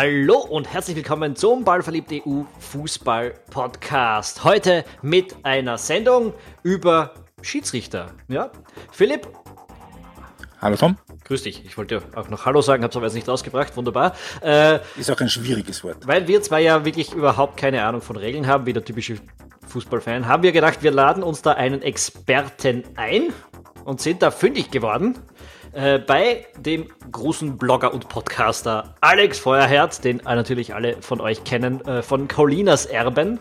Hallo und herzlich willkommen zum Ballverliebt EU Fußball Podcast. Heute mit einer Sendung über Schiedsrichter. Ja, Philipp. Hallo Tom. Grüß dich. Ich wollte auch noch Hallo sagen, habe es aber jetzt nicht rausgebracht. Wunderbar. Äh, Ist auch ein schwieriges Wort. Weil wir zwei ja wirklich überhaupt keine Ahnung von Regeln haben, wie der typische Fußballfan, haben wir gedacht, wir laden uns da einen Experten ein und sind da fündig geworden. Äh, bei dem großen Blogger und Podcaster Alex Feuerherz, den natürlich alle von euch kennen, äh, von Colinas Erben.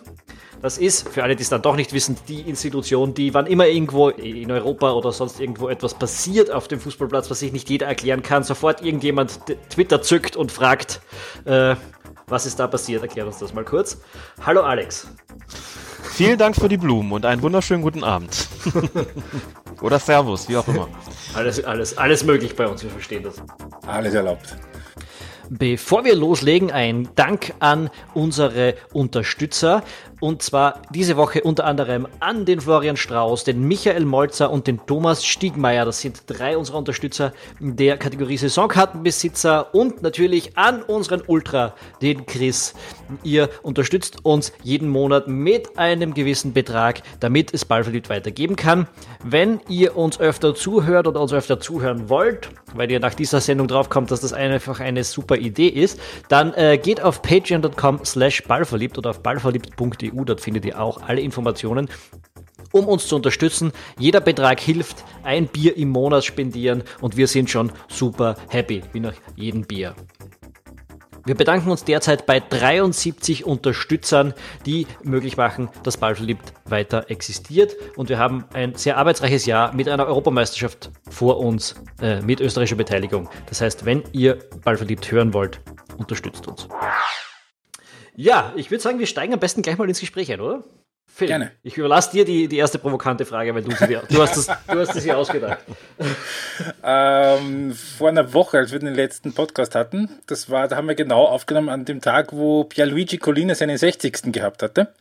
Das ist, für alle, die es dann doch nicht wissen, die Institution, die, wann immer irgendwo in Europa oder sonst irgendwo etwas passiert auf dem Fußballplatz, was sich nicht jeder erklären kann, sofort irgendjemand Twitter zückt und fragt, äh, was ist da passiert? Erklär uns das mal kurz. Hallo Alex. Vielen Dank für die Blumen und einen wunderschönen guten Abend. Oder Servus, wie auch immer. Alles, alles, alles möglich bei uns, wir verstehen das. Alles erlaubt. Bevor wir loslegen, ein Dank an unsere Unterstützer. Und zwar diese Woche unter anderem an den Florian Strauß, den Michael Molzer und den Thomas Stiegmeier. Das sind drei unserer Unterstützer der Kategorie Saisonkartenbesitzer und natürlich an unseren Ultra, den Chris. Ihr unterstützt uns jeden Monat mit einem gewissen Betrag, damit es Ballverliebt weitergeben kann. Wenn ihr uns öfter zuhört oder uns öfter zuhören wollt, weil ihr nach dieser Sendung draufkommt, dass das einfach eine super Idee ist, dann äh, geht auf patreon.com slash ballverliebt oder auf ballverliebt.de EU. Dort findet ihr auch alle Informationen um uns zu unterstützen. Jeder Betrag hilft, ein Bier im Monat spendieren und wir sind schon super happy, wie nach jedem Bier. Wir bedanken uns derzeit bei 73 Unterstützern, die möglich machen, dass Ballverliebt weiter existiert. Und wir haben ein sehr arbeitsreiches Jahr mit einer Europameisterschaft vor uns äh, mit österreichischer Beteiligung. Das heißt, wenn ihr Ballverliebt hören wollt, unterstützt uns. Ja, ich würde sagen, wir steigen am besten gleich mal ins Gespräch ein, oder? Phil, Gerne. Ich überlasse dir die, die erste provokante Frage, weil du, sie, du, hast, das, du hast es hier ausgedacht. Ähm, vor einer Woche, als wir den letzten Podcast hatten, das war, da haben wir genau aufgenommen an dem Tag, wo Pierluigi Collina seinen 60. gehabt hatte.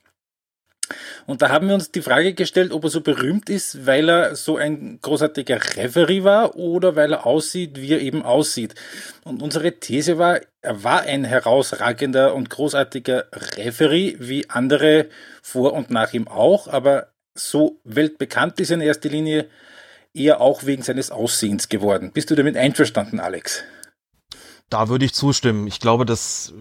Und da haben wir uns die Frage gestellt, ob er so berühmt ist, weil er so ein großartiger Referee war oder weil er aussieht, wie er eben aussieht. Und unsere These war, er war ein herausragender und großartiger Referee, wie andere vor und nach ihm auch, aber so weltbekannt ist er in erster Linie eher auch wegen seines Aussehens geworden. Bist du damit einverstanden, Alex? Da würde ich zustimmen. Ich glaube, dass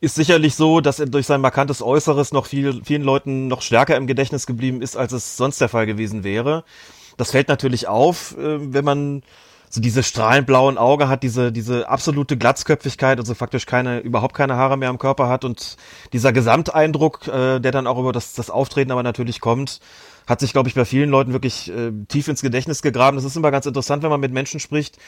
ist sicherlich so, dass er durch sein markantes Äußeres noch viel, vielen Leuten noch stärker im Gedächtnis geblieben ist, als es sonst der Fall gewesen wäre. Das fällt natürlich auf, äh, wenn man so diese strahlend blauen Auge hat, diese, diese absolute Glatzköpfigkeit, also faktisch keine, überhaupt keine Haare mehr am Körper hat und dieser Gesamteindruck, äh, der dann auch über das, das Auftreten aber natürlich kommt, hat sich, glaube ich, bei vielen Leuten wirklich äh, tief ins Gedächtnis gegraben. Das ist immer ganz interessant, wenn man mit Menschen spricht,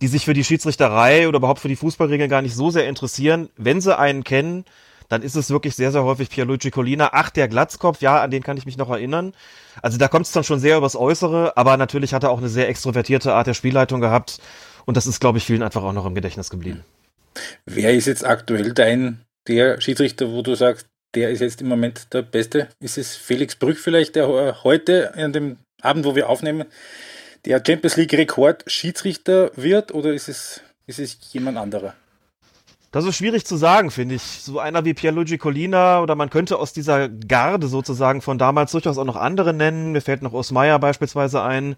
die sich für die Schiedsrichterei oder überhaupt für die Fußballregeln gar nicht so sehr interessieren. Wenn sie einen kennen, dann ist es wirklich sehr, sehr häufig Pierluigi Collina. Ach, der Glatzkopf, ja, an den kann ich mich noch erinnern. Also da kommt es dann schon sehr übers Äußere, aber natürlich hat er auch eine sehr extrovertierte Art der Spielleitung gehabt. Und das ist, glaube ich, vielen einfach auch noch im Gedächtnis geblieben. Wer ist jetzt aktuell dein, der Schiedsrichter, wo du sagst, der ist jetzt im Moment der Beste? Ist es Felix Brüch vielleicht, der heute an dem Abend, wo wir aufnehmen, der Champions League Rekord Schiedsrichter wird oder ist es, ist es jemand anderer? Das ist schwierig zu sagen, finde ich. So einer wie Pierluigi Collina oder man könnte aus dieser Garde sozusagen von damals durchaus auch noch andere nennen. Mir fällt noch Osmeier beispielsweise ein,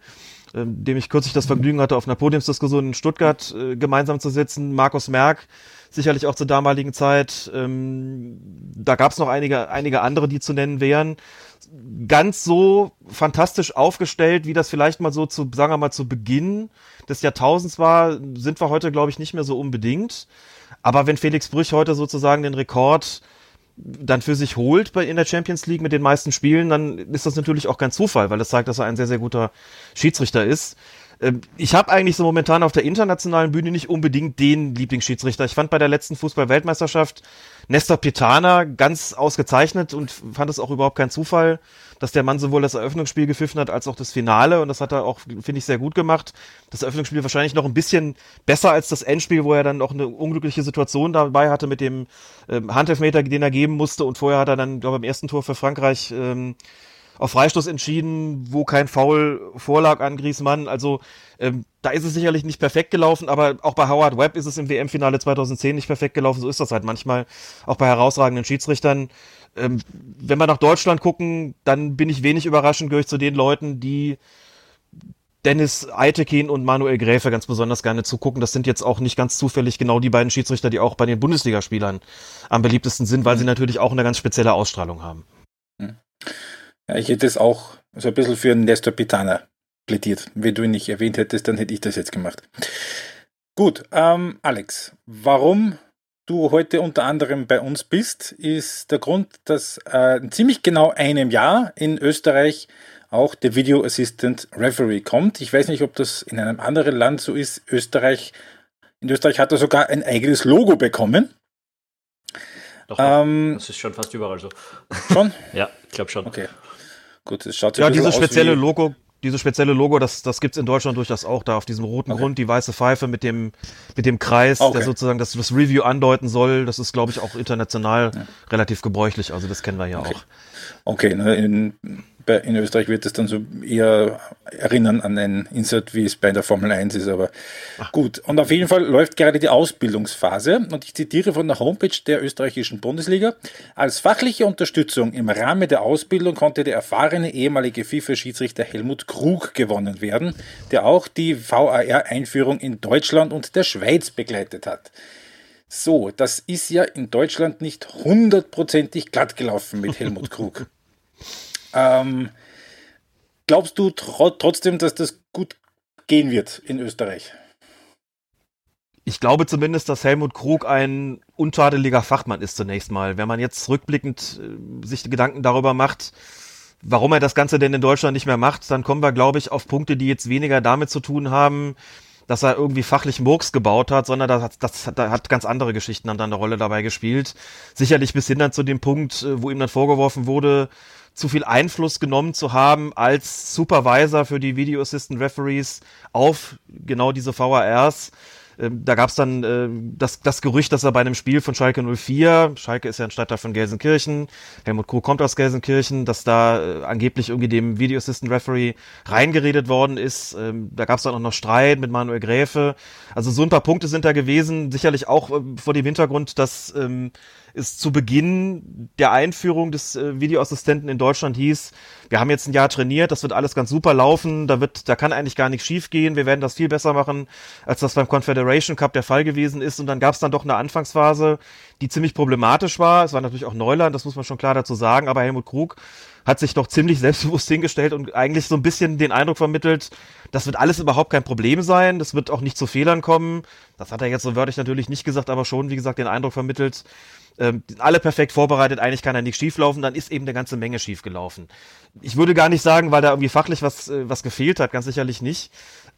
äh, dem ich kürzlich das Vergnügen hatte, auf einer Podiumsdiskussion in Stuttgart äh, gemeinsam zu sitzen. Markus Merck, sicherlich auch zur damaligen Zeit. Ähm, da gab es noch einige, einige andere, die zu nennen wären ganz so fantastisch aufgestellt, wie das vielleicht mal so zu, sagen wir mal, zu Beginn des Jahrtausends war, sind wir heute, glaube ich, nicht mehr so unbedingt. Aber wenn Felix Brüch heute sozusagen den Rekord dann für sich holt bei in der Champions League mit den meisten Spielen, dann ist das natürlich auch kein Zufall, weil das zeigt, dass er ein sehr, sehr guter Schiedsrichter ist. Ähm, ich habe eigentlich so momentan auf der internationalen Bühne nicht unbedingt den Lieblingsschiedsrichter. Ich fand bei der letzten Fußball-Weltmeisterschaft Nestor Pitana ganz ausgezeichnet und fand es auch überhaupt kein Zufall, dass der Mann sowohl das Eröffnungsspiel gepfiffen hat als auch das Finale und das hat er auch, finde ich, sehr gut gemacht. Das Eröffnungsspiel wahrscheinlich noch ein bisschen besser als das Endspiel, wo er dann auch eine unglückliche Situation dabei hatte mit dem ähm, Handelfmeter, den er geben musste und vorher hat er dann, glaube ich, im ersten Tor für Frankreich ähm, auf Freistoß entschieden, wo kein Foul vorlag an Griezmann. Also ähm, da ist es sicherlich nicht perfekt gelaufen, aber auch bei Howard Webb ist es im WM-Finale 2010 nicht perfekt gelaufen. So ist das halt manchmal auch bei herausragenden Schiedsrichtern. Ähm, wenn wir nach Deutschland gucken, dann bin ich wenig überraschend, gehöre ich zu den Leuten, die Dennis Eitekin und Manuel Gräfe ganz besonders gerne zugucken. Das sind jetzt auch nicht ganz zufällig genau die beiden Schiedsrichter, die auch bei den Bundesligaspielern am beliebtesten sind, weil sie mhm. natürlich auch eine ganz spezielle Ausstrahlung haben. Mhm. Ja, ich hätte es auch so ein bisschen für Nestor Pitana plädiert. Wenn du ihn nicht erwähnt hättest, dann hätte ich das jetzt gemacht. Gut, ähm, Alex, warum du heute unter anderem bei uns bist, ist der Grund, dass äh, ziemlich genau einem Jahr in Österreich auch der Video Assistant Referee kommt. Ich weiß nicht, ob das in einem anderen Land so ist. Österreich, in Österreich hat er sogar ein eigenes Logo bekommen. Doch, ähm, das ist schon fast überall so. Schon? ja, ich glaube schon. Okay. Gut, es schaut Ja, dieses spezielle Logo, dieses spezielle Logo, das, das gibt's in Deutschland durchaus auch da auf diesem roten okay. Grund, die weiße Pfeife mit dem, mit dem Kreis, okay. der sozusagen das, das Review andeuten soll. Das ist, glaube ich, auch international ja. relativ gebräuchlich. Also das kennen wir ja okay. auch. Okay, ne, in, bei, in Österreich wird es dann so eher erinnern an ein Insert, wie es bei der Formel 1 ist, aber Ach. gut. Und auf jeden Fall läuft gerade die Ausbildungsphase und ich zitiere von der Homepage der österreichischen Bundesliga. Als fachliche Unterstützung im Rahmen der Ausbildung konnte der erfahrene ehemalige FIFA-Schiedsrichter Helmut Krug gewonnen werden, der auch die VAR-Einführung in Deutschland und der Schweiz begleitet hat. So, das ist ja in Deutschland nicht hundertprozentig glatt gelaufen mit Helmut Krug. Ähm, glaubst du tr trotzdem, dass das gut gehen wird in Österreich? Ich glaube zumindest, dass Helmut Krug ein untadeliger Fachmann ist zunächst mal. Wenn man jetzt rückblickend äh, sich Gedanken darüber macht, warum er das Ganze denn in Deutschland nicht mehr macht, dann kommen wir, glaube ich, auf Punkte, die jetzt weniger damit zu tun haben, dass er irgendwie fachlich Murks gebaut hat, sondern das, das, das hat ganz andere Geschichten dann eine Rolle dabei gespielt. Sicherlich bis hin dann zu dem Punkt, äh, wo ihm dann vorgeworfen wurde, zu viel Einfluss genommen zu haben als Supervisor für die Video Assistant Referees auf genau diese VARs. Ähm, da gab es dann äh, das, das Gerücht, dass er bei einem Spiel von Schalke 04, Schalke ist ja ein Stadtteil von Gelsenkirchen, Helmut Krug kommt aus Gelsenkirchen, dass da äh, angeblich irgendwie dem Video Assistant Referee reingeredet worden ist. Ähm, da gab es dann auch noch Streit mit Manuel Gräfe. Also so ein paar Punkte sind da gewesen, sicherlich auch äh, vor dem Hintergrund, dass ähm, es zu Beginn der Einführung des äh, Videoassistenten in Deutschland hieß, wir haben jetzt ein Jahr trainiert, das wird alles ganz super laufen, da wird, da kann eigentlich gar nichts schief gehen, wir werden das viel besser machen, als das beim Confederation Cup der Fall gewesen ist. Und dann gab es dann doch eine Anfangsphase, die ziemlich problematisch war. Es war natürlich auch Neuland, das muss man schon klar dazu sagen, aber Helmut Krug hat sich doch ziemlich selbstbewusst hingestellt und eigentlich so ein bisschen den Eindruck vermittelt, das wird alles überhaupt kein Problem sein, das wird auch nicht zu Fehlern kommen. Das hat er jetzt so wörtlich natürlich nicht gesagt, aber schon, wie gesagt, den Eindruck vermittelt, ähm, alle perfekt vorbereitet, eigentlich kann er nicht schieflaufen, dann ist eben eine ganze Menge schiefgelaufen. Ich würde gar nicht sagen, weil da irgendwie fachlich was, äh, was gefehlt hat, ganz sicherlich nicht,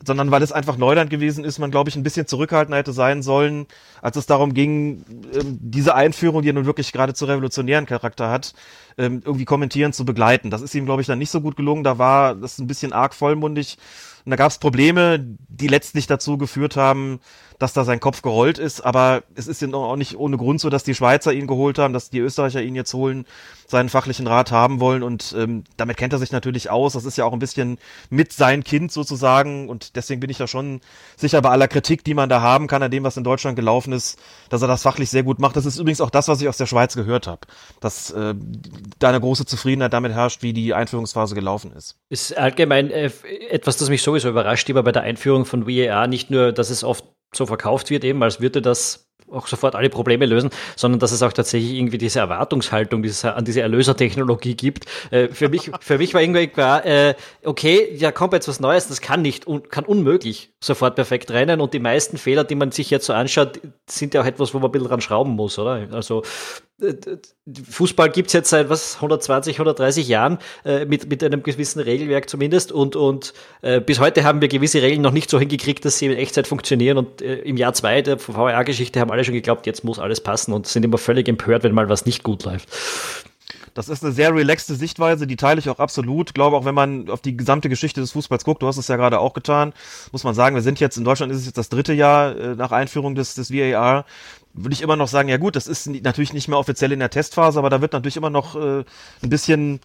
sondern weil es einfach Neuland gewesen ist, man, glaube ich, ein bisschen zurückhaltender hätte sein sollen, als es darum ging, ähm, diese Einführung, die nun wirklich geradezu revolutionären Charakter hat, ähm, irgendwie kommentieren zu begleiten. Das ist ihm, glaube ich, dann nicht so gut gelungen, da war das ein bisschen arg vollmundig und da gab es Probleme, die letztlich dazu geführt haben, dass da sein Kopf gerollt ist. Aber es ist ja auch nicht ohne Grund so, dass die Schweizer ihn geholt haben, dass die Österreicher ihn jetzt holen, seinen fachlichen Rat haben wollen. Und ähm, damit kennt er sich natürlich aus. Das ist ja auch ein bisschen mit sein Kind sozusagen. Und deswegen bin ich da schon sicher bei aller Kritik, die man da haben kann, an dem, was in Deutschland gelaufen ist, dass er das fachlich sehr gut macht. Das ist übrigens auch das, was ich aus der Schweiz gehört habe. Dass äh, da eine große Zufriedenheit damit herrscht, wie die Einführungsphase gelaufen ist. Ist allgemein äh, etwas, das mich sowieso überrascht, immer bei der Einführung von VAR. Nicht nur, dass es oft so verkauft wird, eben als würde das auch sofort alle Probleme lösen, sondern dass es auch tatsächlich irgendwie diese Erwartungshaltung diese, an diese Erlösertechnologie gibt. Äh, für, mich, für mich war irgendwie klar, äh, okay, ja, kommt jetzt was Neues, das kann nicht, un, kann unmöglich sofort perfekt rennen und die meisten Fehler, die man sich jetzt so anschaut, sind ja auch etwas, wo man ein bisschen dran schrauben muss, oder? Also Fußball gibt es jetzt seit was 120, 130 Jahren äh, mit, mit einem gewissen Regelwerk zumindest und, und äh, bis heute haben wir gewisse Regeln noch nicht so hingekriegt, dass sie in Echtzeit funktionieren und äh, im Jahr zwei der VR-Geschichte haben alle schon geglaubt, jetzt muss alles passen und sind immer völlig empört, wenn mal was nicht gut läuft. Das ist eine sehr relaxte Sichtweise, die teile ich auch absolut. Ich glaube auch, wenn man auf die gesamte Geschichte des Fußballs guckt, du hast es ja gerade auch getan, muss man sagen, wir sind jetzt in Deutschland ist es jetzt das dritte Jahr äh, nach Einführung des, des VAR würde ich immer noch sagen, ja gut, das ist natürlich nicht mehr offiziell in der Testphase, aber da wird natürlich immer noch äh, ein bisschen,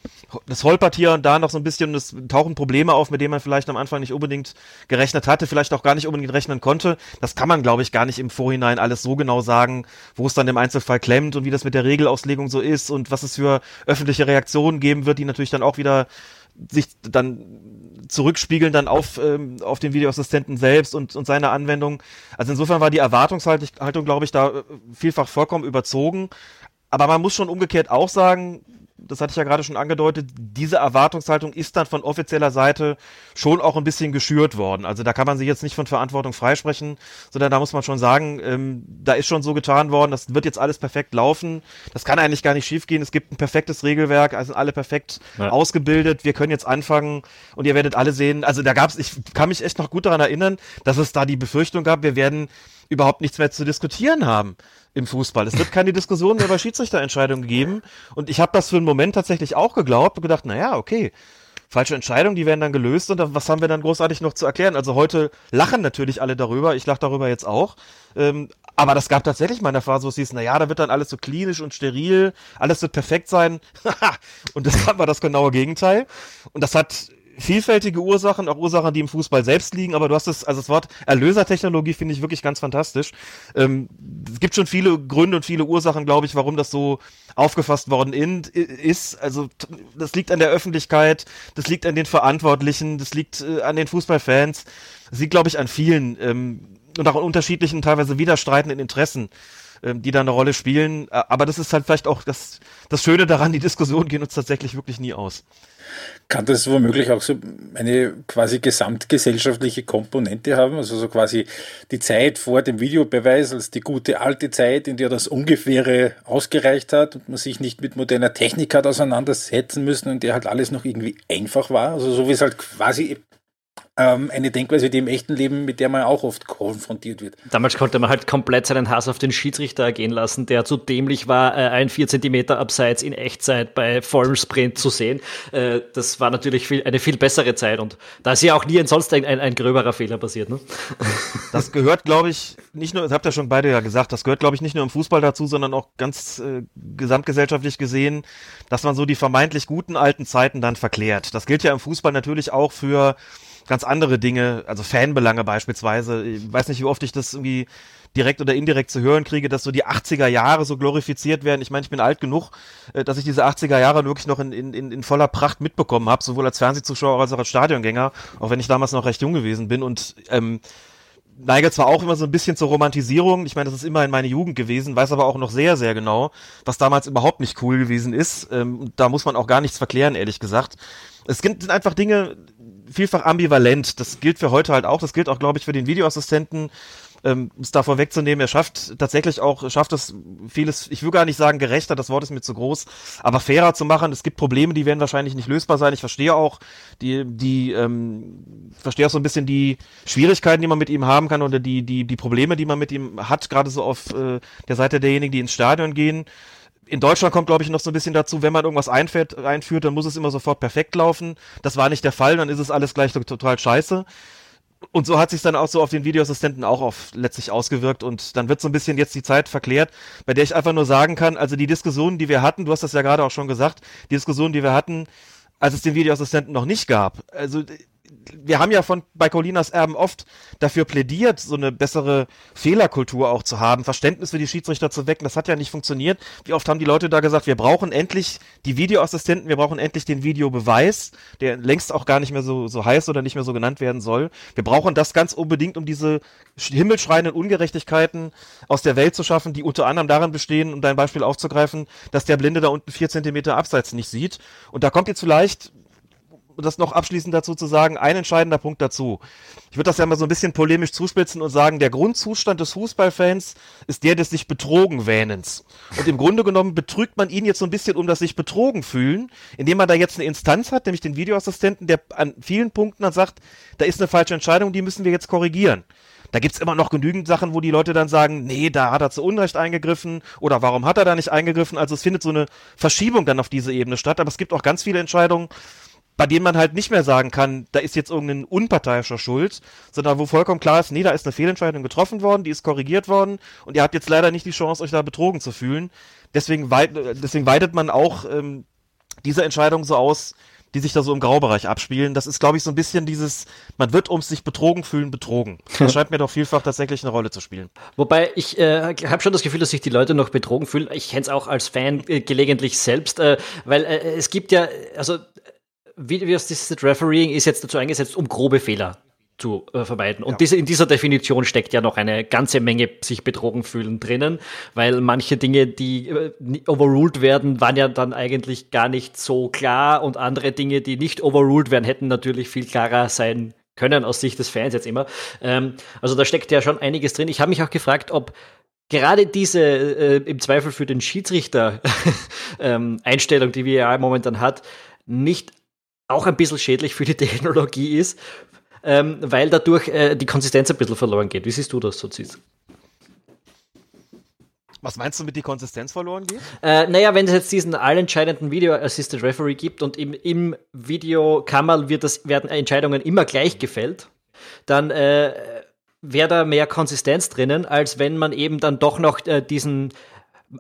das holpert hier und da noch so ein bisschen, es tauchen Probleme auf, mit denen man vielleicht am Anfang nicht unbedingt gerechnet hatte, vielleicht auch gar nicht unbedingt rechnen konnte. Das kann man, glaube ich, gar nicht im Vorhinein alles so genau sagen, wo es dann im Einzelfall klemmt und wie das mit der Regelauslegung so ist und was es für öffentliche Reaktionen geben wird, die natürlich dann auch wieder sich dann zurückspiegeln dann auf, ähm, auf den Videoassistenten selbst und, und seine Anwendung. Also insofern war die Erwartungshaltung, glaube ich, da äh, vielfach vollkommen überzogen. Aber man muss schon umgekehrt auch sagen, das hatte ich ja gerade schon angedeutet, diese Erwartungshaltung ist dann von offizieller Seite schon auch ein bisschen geschürt worden. Also da kann man sich jetzt nicht von Verantwortung freisprechen, sondern da muss man schon sagen, ähm, da ist schon so getan worden, das wird jetzt alles perfekt laufen. Das kann eigentlich gar nicht schiefgehen. Es gibt ein perfektes Regelwerk, also alle perfekt ja. ausgebildet. Wir können jetzt anfangen und ihr werdet alle sehen. Also da gab es, ich kann mich echt noch gut daran erinnern, dass es da die Befürchtung gab, wir werden überhaupt nichts mehr zu diskutieren haben im Fußball. Es wird keine Diskussion mehr über Schiedsrichterentscheidungen geben. Und ich habe das für einen Moment tatsächlich auch geglaubt und gedacht, naja, okay, falsche Entscheidungen, die werden dann gelöst und was haben wir dann großartig noch zu erklären? Also heute lachen natürlich alle darüber, ich lache darüber jetzt auch. Ähm, aber das gab tatsächlich mal eine Phase, wo es hieß, naja, da wird dann alles so klinisch und steril, alles wird perfekt sein. und das war das genaue Gegenteil. Und das hat vielfältige Ursachen, auch Ursachen, die im Fußball selbst liegen, aber du hast es, also das Wort Erlösertechnologie finde ich wirklich ganz fantastisch. Ähm, es gibt schon viele Gründe und viele Ursachen, glaube ich, warum das so aufgefasst worden in, ist. Also das liegt an der Öffentlichkeit, das liegt an den Verantwortlichen, das liegt äh, an den Fußballfans, das liegt, glaube ich, an vielen ähm, und auch an unterschiedlichen, teilweise widerstreitenden Interessen ähm, die da eine Rolle spielen. Aber das ist halt vielleicht auch das, das Schöne daran, die Diskussionen gehen uns tatsächlich wirklich nie aus. Kann das womöglich auch so eine quasi gesamtgesellschaftliche Komponente haben? Also so quasi die Zeit vor dem Videobeweis als die gute alte Zeit, in der das Ungefähre ausgereicht hat und man sich nicht mit moderner Technik hat auseinandersetzen müssen und der halt alles noch irgendwie einfach war. Also so wie es halt quasi ähm, eine Denkweise, die im echten Leben, mit der man auch oft konfrontiert wird. Damals konnte man halt komplett seinen Hass auf den Schiedsrichter ergehen lassen, der zu dämlich war, äh, ein vier Zentimeter abseits in Echtzeit bei vollem Sprint zu sehen. Äh, das war natürlich viel, eine viel bessere Zeit und da ist ja auch nie sonst ein, ein, ein gröberer Fehler passiert. Ne? Das gehört, glaube ich, nicht nur, das habt ihr schon beide ja gesagt, das gehört, glaube ich, nicht nur im Fußball dazu, sondern auch ganz äh, gesamtgesellschaftlich gesehen, dass man so die vermeintlich guten alten Zeiten dann verklärt. Das gilt ja im Fußball natürlich auch für ganz andere Dinge, also Fanbelange beispielsweise. Ich weiß nicht, wie oft ich das irgendwie direkt oder indirekt zu hören kriege, dass so die 80er Jahre so glorifiziert werden. Ich meine, ich bin alt genug, äh, dass ich diese 80er Jahre wirklich noch in, in, in voller Pracht mitbekommen habe, sowohl als Fernsehzuschauer als auch als Stadiongänger, auch wenn ich damals noch recht jung gewesen bin und ähm, neige zwar auch immer so ein bisschen zur Romantisierung, ich meine, das ist immer in meine Jugend gewesen, weiß aber auch noch sehr, sehr genau, was damals überhaupt nicht cool gewesen ist. Ähm, da muss man auch gar nichts verklären, ehrlich gesagt. Es sind einfach Dinge, vielfach ambivalent. Das gilt für heute halt auch. Das gilt auch, glaube ich, für den Videoassistenten. Ähm, es da vorwegzunehmen, er schafft tatsächlich auch, schafft es vieles, ich will gar nicht sagen gerechter, das Wort ist mir zu groß, aber fairer zu machen. Es gibt Probleme, die werden wahrscheinlich nicht lösbar sein. Ich verstehe auch die, die, ähm, verstehe auch so ein bisschen die Schwierigkeiten, die man mit ihm haben kann oder die, die, die Probleme, die man mit ihm hat, gerade so auf äh, der Seite derjenigen, die ins Stadion gehen in Deutschland kommt, glaube ich, noch so ein bisschen dazu, wenn man irgendwas einfährt, einführt, dann muss es immer sofort perfekt laufen. Das war nicht der Fall, dann ist es alles gleich total scheiße. Und so hat sich dann auch so auf den Videoassistenten auch auf letztlich ausgewirkt und dann wird so ein bisschen jetzt die Zeit verklärt, bei der ich einfach nur sagen kann, also die Diskussionen, die wir hatten, du hast das ja gerade auch schon gesagt, die Diskussionen, die wir hatten, als es den Videoassistenten noch nicht gab. Also wir haben ja von bei Colinas Erben oft dafür plädiert, so eine bessere Fehlerkultur auch zu haben, Verständnis für die Schiedsrichter zu wecken. Das hat ja nicht funktioniert. Wie oft haben die Leute da gesagt, wir brauchen endlich die Videoassistenten, wir brauchen endlich den Videobeweis, der längst auch gar nicht mehr so, so heiß oder nicht mehr so genannt werden soll. Wir brauchen das ganz unbedingt, um diese himmelschreienden Ungerechtigkeiten aus der Welt zu schaffen, die unter anderem darin bestehen, um dein Beispiel aufzugreifen, dass der Blinde da unten vier Zentimeter abseits nicht sieht. Und da kommt jetzt vielleicht das noch abschließend dazu zu sagen, ein entscheidender Punkt dazu. Ich würde das ja mal so ein bisschen polemisch zuspitzen und sagen, der Grundzustand des Fußballfans ist der des sich betrogen wähnens. Und im Grunde genommen betrügt man ihn jetzt so ein bisschen um das sich betrogen fühlen, indem man da jetzt eine Instanz hat, nämlich den Videoassistenten, der an vielen Punkten dann sagt, da ist eine falsche Entscheidung, die müssen wir jetzt korrigieren. Da gibt's immer noch genügend Sachen, wo die Leute dann sagen, nee, da hat er zu Unrecht eingegriffen oder warum hat er da nicht eingegriffen? Also es findet so eine Verschiebung dann auf diese Ebene statt, aber es gibt auch ganz viele Entscheidungen, bei denen man halt nicht mehr sagen kann, da ist jetzt irgendein unparteiischer Schuld, sondern wo vollkommen klar ist, nee, da ist eine Fehlentscheidung getroffen worden, die ist korrigiert worden und ihr habt jetzt leider nicht die Chance, euch da betrogen zu fühlen. Deswegen, weit, deswegen weitet man auch ähm, diese Entscheidung so aus, die sich da so im Graubereich abspielen. Das ist, glaube ich, so ein bisschen dieses, man wird ums sich betrogen fühlen, betrogen. Das scheint mir doch vielfach tatsächlich eine Rolle zu spielen. Wobei ich äh, habe schon das Gefühl, dass sich die Leute noch betrogen fühlen. Ich kenne es auch als Fan äh, gelegentlich selbst, äh, weil äh, es gibt ja, also wie, wie das Refereeing ist jetzt dazu eingesetzt, um grobe Fehler zu äh, vermeiden. Und ja. diese, in dieser Definition steckt ja noch eine ganze Menge sich betrogen fühlen drinnen, weil manche Dinge, die äh, overruled werden, waren ja dann eigentlich gar nicht so klar und andere Dinge, die nicht overruled werden, hätten natürlich viel klarer sein können aus Sicht des Fans jetzt immer. Ähm, also da steckt ja schon einiges drin. Ich habe mich auch gefragt, ob gerade diese äh, im Zweifel für den Schiedsrichter ähm, Einstellung, die wir ja momentan hat, nicht auch ein bisschen schädlich für die Technologie ist, ähm, weil dadurch äh, die Konsistenz ein bisschen verloren geht. Wie siehst du das so, Ziz? Was meinst du mit die Konsistenz verloren geht? Äh, naja, wenn es jetzt diesen allentscheidenden Video Assisted Referee gibt und im, im Videokammer wird das, werden Entscheidungen immer gleich gefällt, dann äh, wäre da mehr Konsistenz drinnen, als wenn man eben dann doch noch äh, diesen.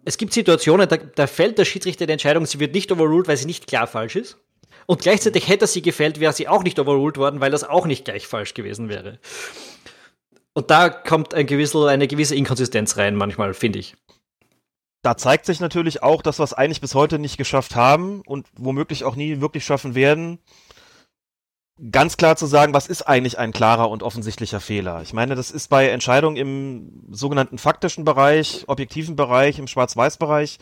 Es gibt Situationen, da, da fällt der Schiedsrichter die Entscheidung, sie wird nicht overruled, weil sie nicht klar falsch ist. Und gleichzeitig hätte sie gefällt, wäre sie auch nicht overruled worden, weil das auch nicht gleich falsch gewesen wäre. Und da kommt ein gewisse, eine gewisse Inkonsistenz rein, manchmal, finde ich. Da zeigt sich natürlich auch, dass wir es eigentlich bis heute nicht geschafft haben und womöglich auch nie wirklich schaffen werden, ganz klar zu sagen, was ist eigentlich ein klarer und offensichtlicher Fehler. Ich meine, das ist bei Entscheidungen im sogenannten faktischen Bereich, objektiven Bereich, im Schwarz-Weiß-Bereich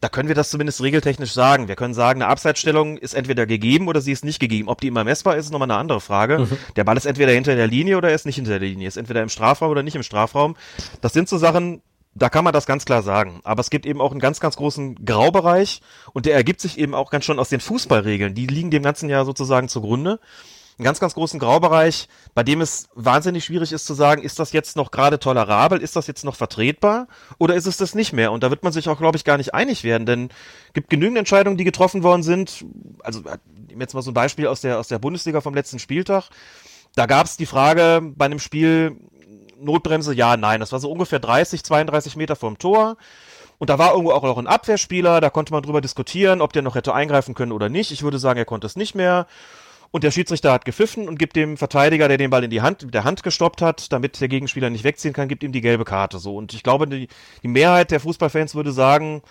da können wir das zumindest regeltechnisch sagen. Wir können sagen, eine Abseitsstellung ist entweder gegeben oder sie ist nicht gegeben. Ob die immer messbar ist, ist nochmal eine andere Frage. Mhm. Der Ball ist entweder hinter der Linie oder er ist nicht hinter der Linie. Ist entweder im Strafraum oder nicht im Strafraum. Das sind so Sachen, da kann man das ganz klar sagen. Aber es gibt eben auch einen ganz, ganz großen Graubereich und der ergibt sich eben auch ganz schon aus den Fußballregeln. Die liegen dem ganzen Jahr sozusagen zugrunde einen ganz, ganz großen Graubereich, bei dem es wahnsinnig schwierig ist zu sagen, ist das jetzt noch gerade tolerabel, ist das jetzt noch vertretbar oder ist es das nicht mehr? Und da wird man sich auch, glaube ich, gar nicht einig werden, denn gibt genügend Entscheidungen, die getroffen worden sind. Also jetzt mal so ein Beispiel aus der, aus der Bundesliga vom letzten Spieltag. Da gab es die Frage bei einem Spiel, Notbremse, ja, nein. Das war so ungefähr 30, 32 Meter vom Tor. Und da war irgendwo auch noch ein Abwehrspieler, da konnte man drüber diskutieren, ob der noch hätte eingreifen können oder nicht. Ich würde sagen, er konnte es nicht mehr. Und der Schiedsrichter hat gepfiffen und gibt dem Verteidiger, der den Ball in die Hand, mit der Hand gestoppt hat, damit der Gegenspieler nicht wegziehen kann, gibt ihm die gelbe Karte. So. Und ich glaube, die, die Mehrheit der Fußballfans würde sagen,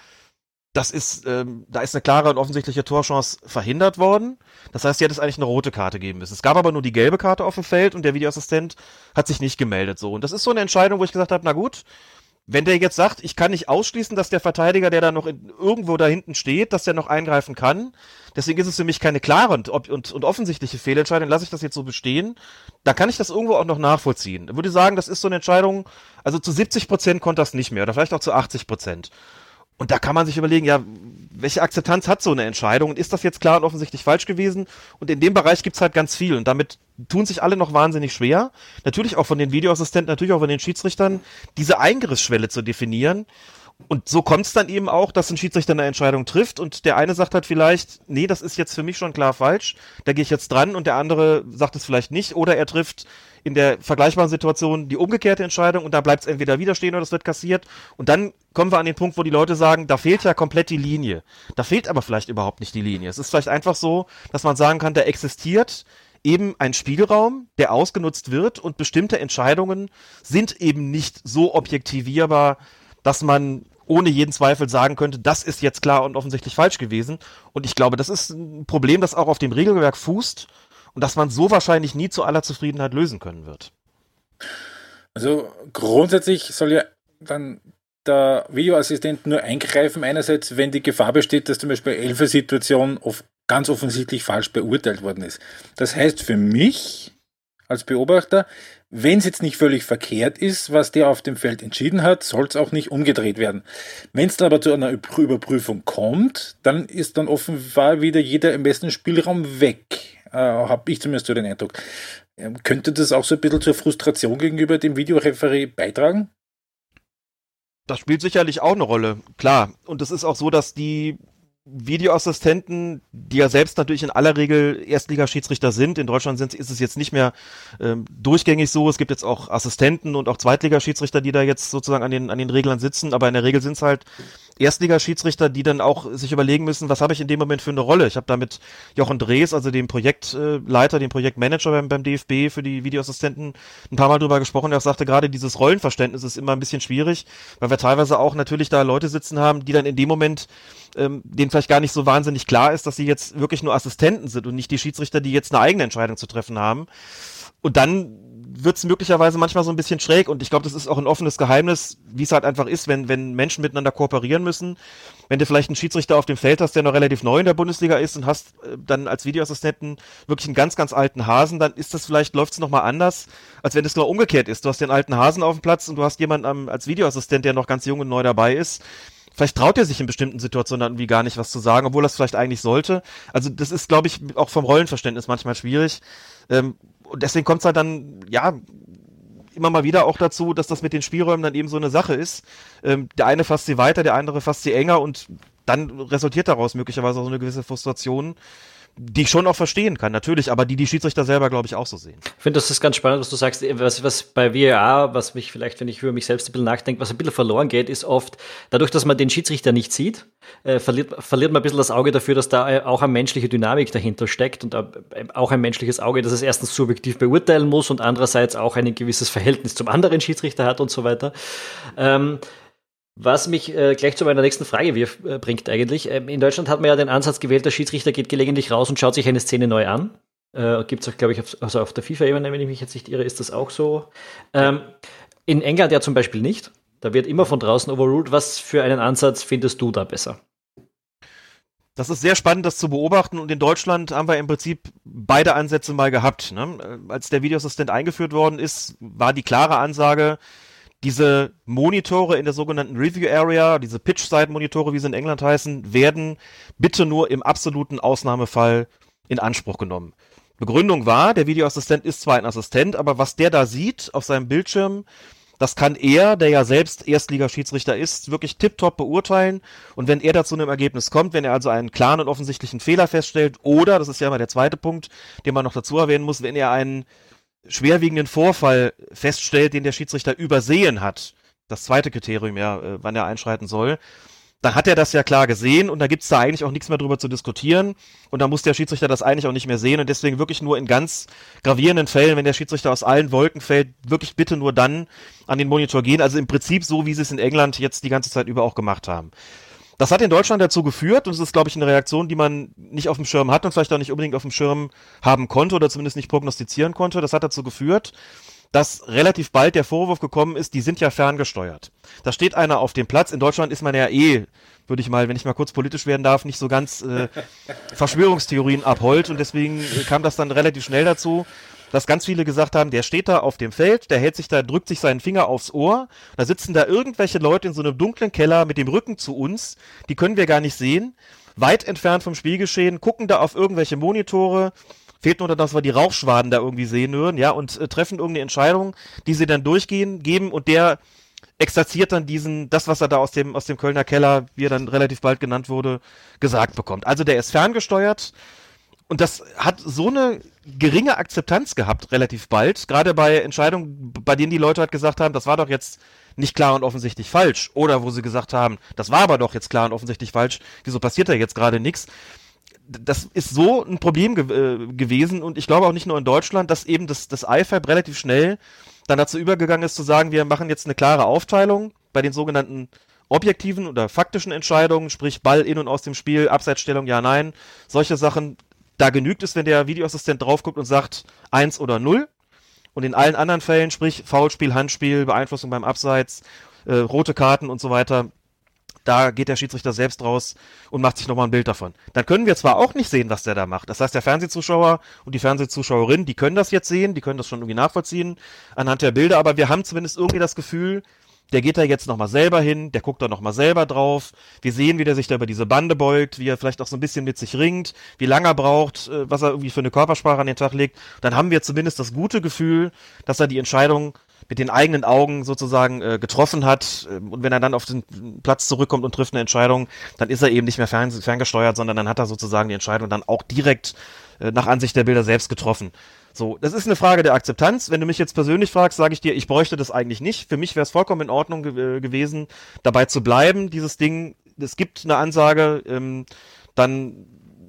das ist, ähm, da ist eine klare und offensichtliche Torchance verhindert worden. Das heißt, hier hätte es eigentlich eine rote Karte geben müssen. Es gab aber nur die gelbe Karte auf dem Feld und der Videoassistent hat sich nicht gemeldet. So. Und das ist so eine Entscheidung, wo ich gesagt habe, na gut, wenn der jetzt sagt, ich kann nicht ausschließen, dass der Verteidiger, der da noch in, irgendwo da hinten steht, dass der noch eingreifen kann, deswegen ist es für mich keine klare und, und, und offensichtliche Fehlentscheidung, lasse ich das jetzt so bestehen, da kann ich das irgendwo auch noch nachvollziehen. Ich würde sagen, das ist so eine Entscheidung, also zu 70 Prozent konnte das nicht mehr oder vielleicht auch zu 80 Prozent. Und da kann man sich überlegen, ja, welche Akzeptanz hat so eine Entscheidung? Und ist das jetzt klar und offensichtlich falsch gewesen? Und in dem Bereich gibt's halt ganz viel. Und damit tun sich alle noch wahnsinnig schwer. Natürlich auch von den Videoassistenten, natürlich auch von den Schiedsrichtern, diese Eingriffsschwelle zu definieren. Und so kommt es dann eben auch, dass ein Schiedsrichter eine Entscheidung trifft und der eine sagt halt vielleicht, nee, das ist jetzt für mich schon klar falsch, da gehe ich jetzt dran und der andere sagt es vielleicht nicht oder er trifft in der vergleichbaren Situation die umgekehrte Entscheidung und da bleibt es entweder wieder stehen oder es wird kassiert. Und dann kommen wir an den Punkt, wo die Leute sagen, da fehlt ja komplett die Linie. Da fehlt aber vielleicht überhaupt nicht die Linie. Es ist vielleicht einfach so, dass man sagen kann, da existiert eben ein Spielraum, der ausgenutzt wird und bestimmte Entscheidungen sind eben nicht so objektivierbar, dass man ohne jeden Zweifel sagen könnte, das ist jetzt klar und offensichtlich falsch gewesen. Und ich glaube, das ist ein Problem, das auch auf dem Regelwerk fußt und dass man so wahrscheinlich nie zu aller Zufriedenheit lösen können wird. Also grundsätzlich soll ja dann der Videoassistent nur eingreifen, einerseits, wenn die Gefahr besteht, dass zum Beispiel Elfer-Situation ganz offensichtlich falsch beurteilt worden ist. Das heißt für mich als Beobachter, wenn es jetzt nicht völlig verkehrt ist, was der auf dem Feld entschieden hat, soll es auch nicht umgedreht werden. Wenn es dann aber zu einer Überprüfung kommt, dann ist dann offenbar wieder jeder im besten Spielraum weg äh, habe ich zumindest so den Eindruck. Ähm, könnte das auch so ein bisschen zur Frustration gegenüber dem Videoreferee beitragen? Das spielt sicherlich auch eine Rolle, klar. Und es ist auch so, dass die Videoassistenten, die ja selbst natürlich in aller Regel Erstligaschiedsrichter sind. In Deutschland sind, ist es jetzt nicht mehr ähm, durchgängig so. Es gibt jetzt auch Assistenten und auch Zweitligaschiedsrichter, die da jetzt sozusagen an den, an den Reglern sitzen. Aber in der Regel sind es halt Erstligaschiedsrichter, die dann auch sich überlegen müssen, was habe ich in dem Moment für eine Rolle. Ich habe da mit Jochen Drees, also dem Projektleiter, dem Projektmanager beim, beim DFB für die Videoassistenten, ein paar Mal drüber gesprochen. Er sagte gerade, dieses Rollenverständnis ist immer ein bisschen schwierig, weil wir teilweise auch natürlich da Leute sitzen haben, die dann in dem Moment ähm, denen vielleicht gar nicht so wahnsinnig klar ist, dass sie jetzt wirklich nur Assistenten sind und nicht die Schiedsrichter, die jetzt eine eigene Entscheidung zu treffen haben. Und dann wird es möglicherweise manchmal so ein bisschen schräg und ich glaube, das ist auch ein offenes Geheimnis, wie es halt einfach ist, wenn, wenn Menschen miteinander kooperieren müssen. Wenn du vielleicht einen Schiedsrichter auf dem Feld hast, der noch relativ neu in der Bundesliga ist und hast äh, dann als Videoassistenten wirklich einen ganz, ganz alten Hasen, dann ist das vielleicht, läuft es nochmal anders, als wenn es nur umgekehrt ist. Du hast den alten Hasen auf dem Platz und du hast jemanden am, als Videoassistent, der noch ganz jung und neu dabei ist vielleicht traut er sich in bestimmten Situationen irgendwie gar nicht was zu sagen, obwohl er es vielleicht eigentlich sollte. Also das ist, glaube ich, auch vom Rollenverständnis manchmal schwierig. Ähm, und deswegen kommt es halt dann, ja, immer mal wieder auch dazu, dass das mit den Spielräumen dann eben so eine Sache ist. Ähm, der eine fasst sie weiter, der andere fasst sie enger und dann resultiert daraus möglicherweise auch so eine gewisse Frustration die ich schon auch verstehen kann, natürlich, aber die die Schiedsrichter selber, glaube ich, auch so sehen. Ich finde, das ist ganz spannend, was du sagst. Was, was bei VAR, was mich vielleicht, wenn ich über mich selbst ein bisschen nachdenke, was ein bisschen verloren geht, ist oft, dadurch, dass man den Schiedsrichter nicht sieht, äh, verliert, verliert man ein bisschen das Auge dafür, dass da äh, auch eine menschliche Dynamik dahinter steckt und äh, auch ein menschliches Auge, das es erstens subjektiv beurteilen muss und andererseits auch ein gewisses Verhältnis zum anderen Schiedsrichter hat und so weiter. Ähm, was mich äh, gleich zu meiner nächsten Frage wirf, äh, bringt eigentlich. Ähm, in Deutschland hat man ja den Ansatz gewählt, der Schiedsrichter geht gelegentlich raus und schaut sich eine Szene neu an. Äh, Gibt es auch, glaube ich, auf, also auf der FIFA-Ebene, wenn ich mich jetzt nicht irre, ist das auch so. Ähm, in England ja zum Beispiel nicht. Da wird immer von draußen overruled. Was für einen Ansatz findest du da besser? Das ist sehr spannend, das zu beobachten. Und in Deutschland haben wir im Prinzip beide Ansätze mal gehabt. Ne? Als der Videoassistent eingeführt worden ist, war die klare Ansage, diese Monitore in der sogenannten Review Area, diese Pitch-Side-Monitore, wie sie in England heißen, werden bitte nur im absoluten Ausnahmefall in Anspruch genommen. Begründung war, der Videoassistent ist zwar ein Assistent, aber was der da sieht auf seinem Bildschirm, das kann er, der ja selbst Erstligaschiedsrichter ist, wirklich tiptop beurteilen. Und wenn er dazu einem Ergebnis kommt, wenn er also einen klaren und offensichtlichen Fehler feststellt, oder, das ist ja immer der zweite Punkt, den man noch dazu erwähnen muss, wenn er einen schwerwiegenden Vorfall feststellt, den der Schiedsrichter übersehen hat, das zweite Kriterium ja, äh, wann er einschreiten soll, dann hat er das ja klar gesehen und da gibt's da eigentlich auch nichts mehr drüber zu diskutieren und da muss der Schiedsrichter das eigentlich auch nicht mehr sehen und deswegen wirklich nur in ganz gravierenden Fällen, wenn der Schiedsrichter aus allen Wolken fällt, wirklich bitte nur dann an den Monitor gehen. Also im Prinzip so, wie sie es in England jetzt die ganze Zeit über auch gemacht haben. Das hat in Deutschland dazu geführt, und es ist, glaube ich, eine Reaktion, die man nicht auf dem Schirm hat und vielleicht auch nicht unbedingt auf dem Schirm haben konnte oder zumindest nicht prognostizieren konnte. Das hat dazu geführt, dass relativ bald der Vorwurf gekommen ist, die sind ja ferngesteuert. Da steht einer auf dem Platz. In Deutschland ist man ja eh, würde ich mal, wenn ich mal kurz politisch werden darf, nicht so ganz äh, Verschwörungstheorien abholt und deswegen kam das dann relativ schnell dazu, dass ganz viele gesagt haben, der steht da auf dem Feld, der hält sich da, drückt sich seinen Finger aufs Ohr, da sitzen da irgendwelche Leute in so einem dunklen Keller mit dem Rücken zu uns, die können wir gar nicht sehen, weit entfernt vom Spielgeschehen, gucken da auf irgendwelche Monitore, fehlt nur, dass wir die Rauchschwaden da irgendwie sehen würden, ja, und äh, treffen irgendeine Entscheidung, die sie dann durchgehen, geben und der exerziert dann diesen, das, was er da aus dem, aus dem Kölner Keller, wie er dann relativ bald genannt wurde, gesagt bekommt. Also der ist ferngesteuert, und das hat so eine geringe Akzeptanz gehabt, relativ bald. Gerade bei Entscheidungen, bei denen die Leute halt gesagt haben, das war doch jetzt nicht klar und offensichtlich falsch. Oder wo sie gesagt haben, das war aber doch jetzt klar und offensichtlich falsch. Wieso passiert da jetzt gerade nichts? Das ist so ein Problem ge äh, gewesen und ich glaube auch nicht nur in Deutschland, dass eben das, das IFAB relativ schnell dann dazu übergegangen ist zu sagen, wir machen jetzt eine klare Aufteilung bei den sogenannten objektiven oder faktischen Entscheidungen, sprich Ball in und aus dem Spiel, Abseitsstellung, ja, nein, solche Sachen, da genügt es, wenn der Videoassistent drauf guckt und sagt eins oder null. Und in allen anderen Fällen, sprich Foulspiel, Handspiel, Beeinflussung beim Abseits, äh, rote Karten und so weiter, da geht der Schiedsrichter selbst raus und macht sich nochmal ein Bild davon. Dann können wir zwar auch nicht sehen, was der da macht. Das heißt, der Fernsehzuschauer und die Fernsehzuschauerin, die können das jetzt sehen, die können das schon irgendwie nachvollziehen anhand der Bilder, aber wir haben zumindest irgendwie das Gefühl, der geht da jetzt nochmal selber hin, der guckt da nochmal selber drauf. Wir sehen, wie der sich da über diese Bande beugt, wie er vielleicht auch so ein bisschen mit sich ringt, wie lange er braucht, äh, was er irgendwie für eine Körpersprache an den Tag legt. Dann haben wir zumindest das gute Gefühl, dass er die Entscheidung mit den eigenen Augen sozusagen äh, getroffen hat. Ähm, und wenn er dann auf den Platz zurückkommt und trifft eine Entscheidung, dann ist er eben nicht mehr fern, ferngesteuert, sondern dann hat er sozusagen die Entscheidung dann auch direkt äh, nach Ansicht der Bilder selbst getroffen. So, das ist eine Frage der Akzeptanz. Wenn du mich jetzt persönlich fragst, sage ich dir, ich bräuchte das eigentlich nicht. Für mich wäre es vollkommen in Ordnung ge äh, gewesen, dabei zu bleiben. Dieses Ding, es gibt eine Ansage, ähm, dann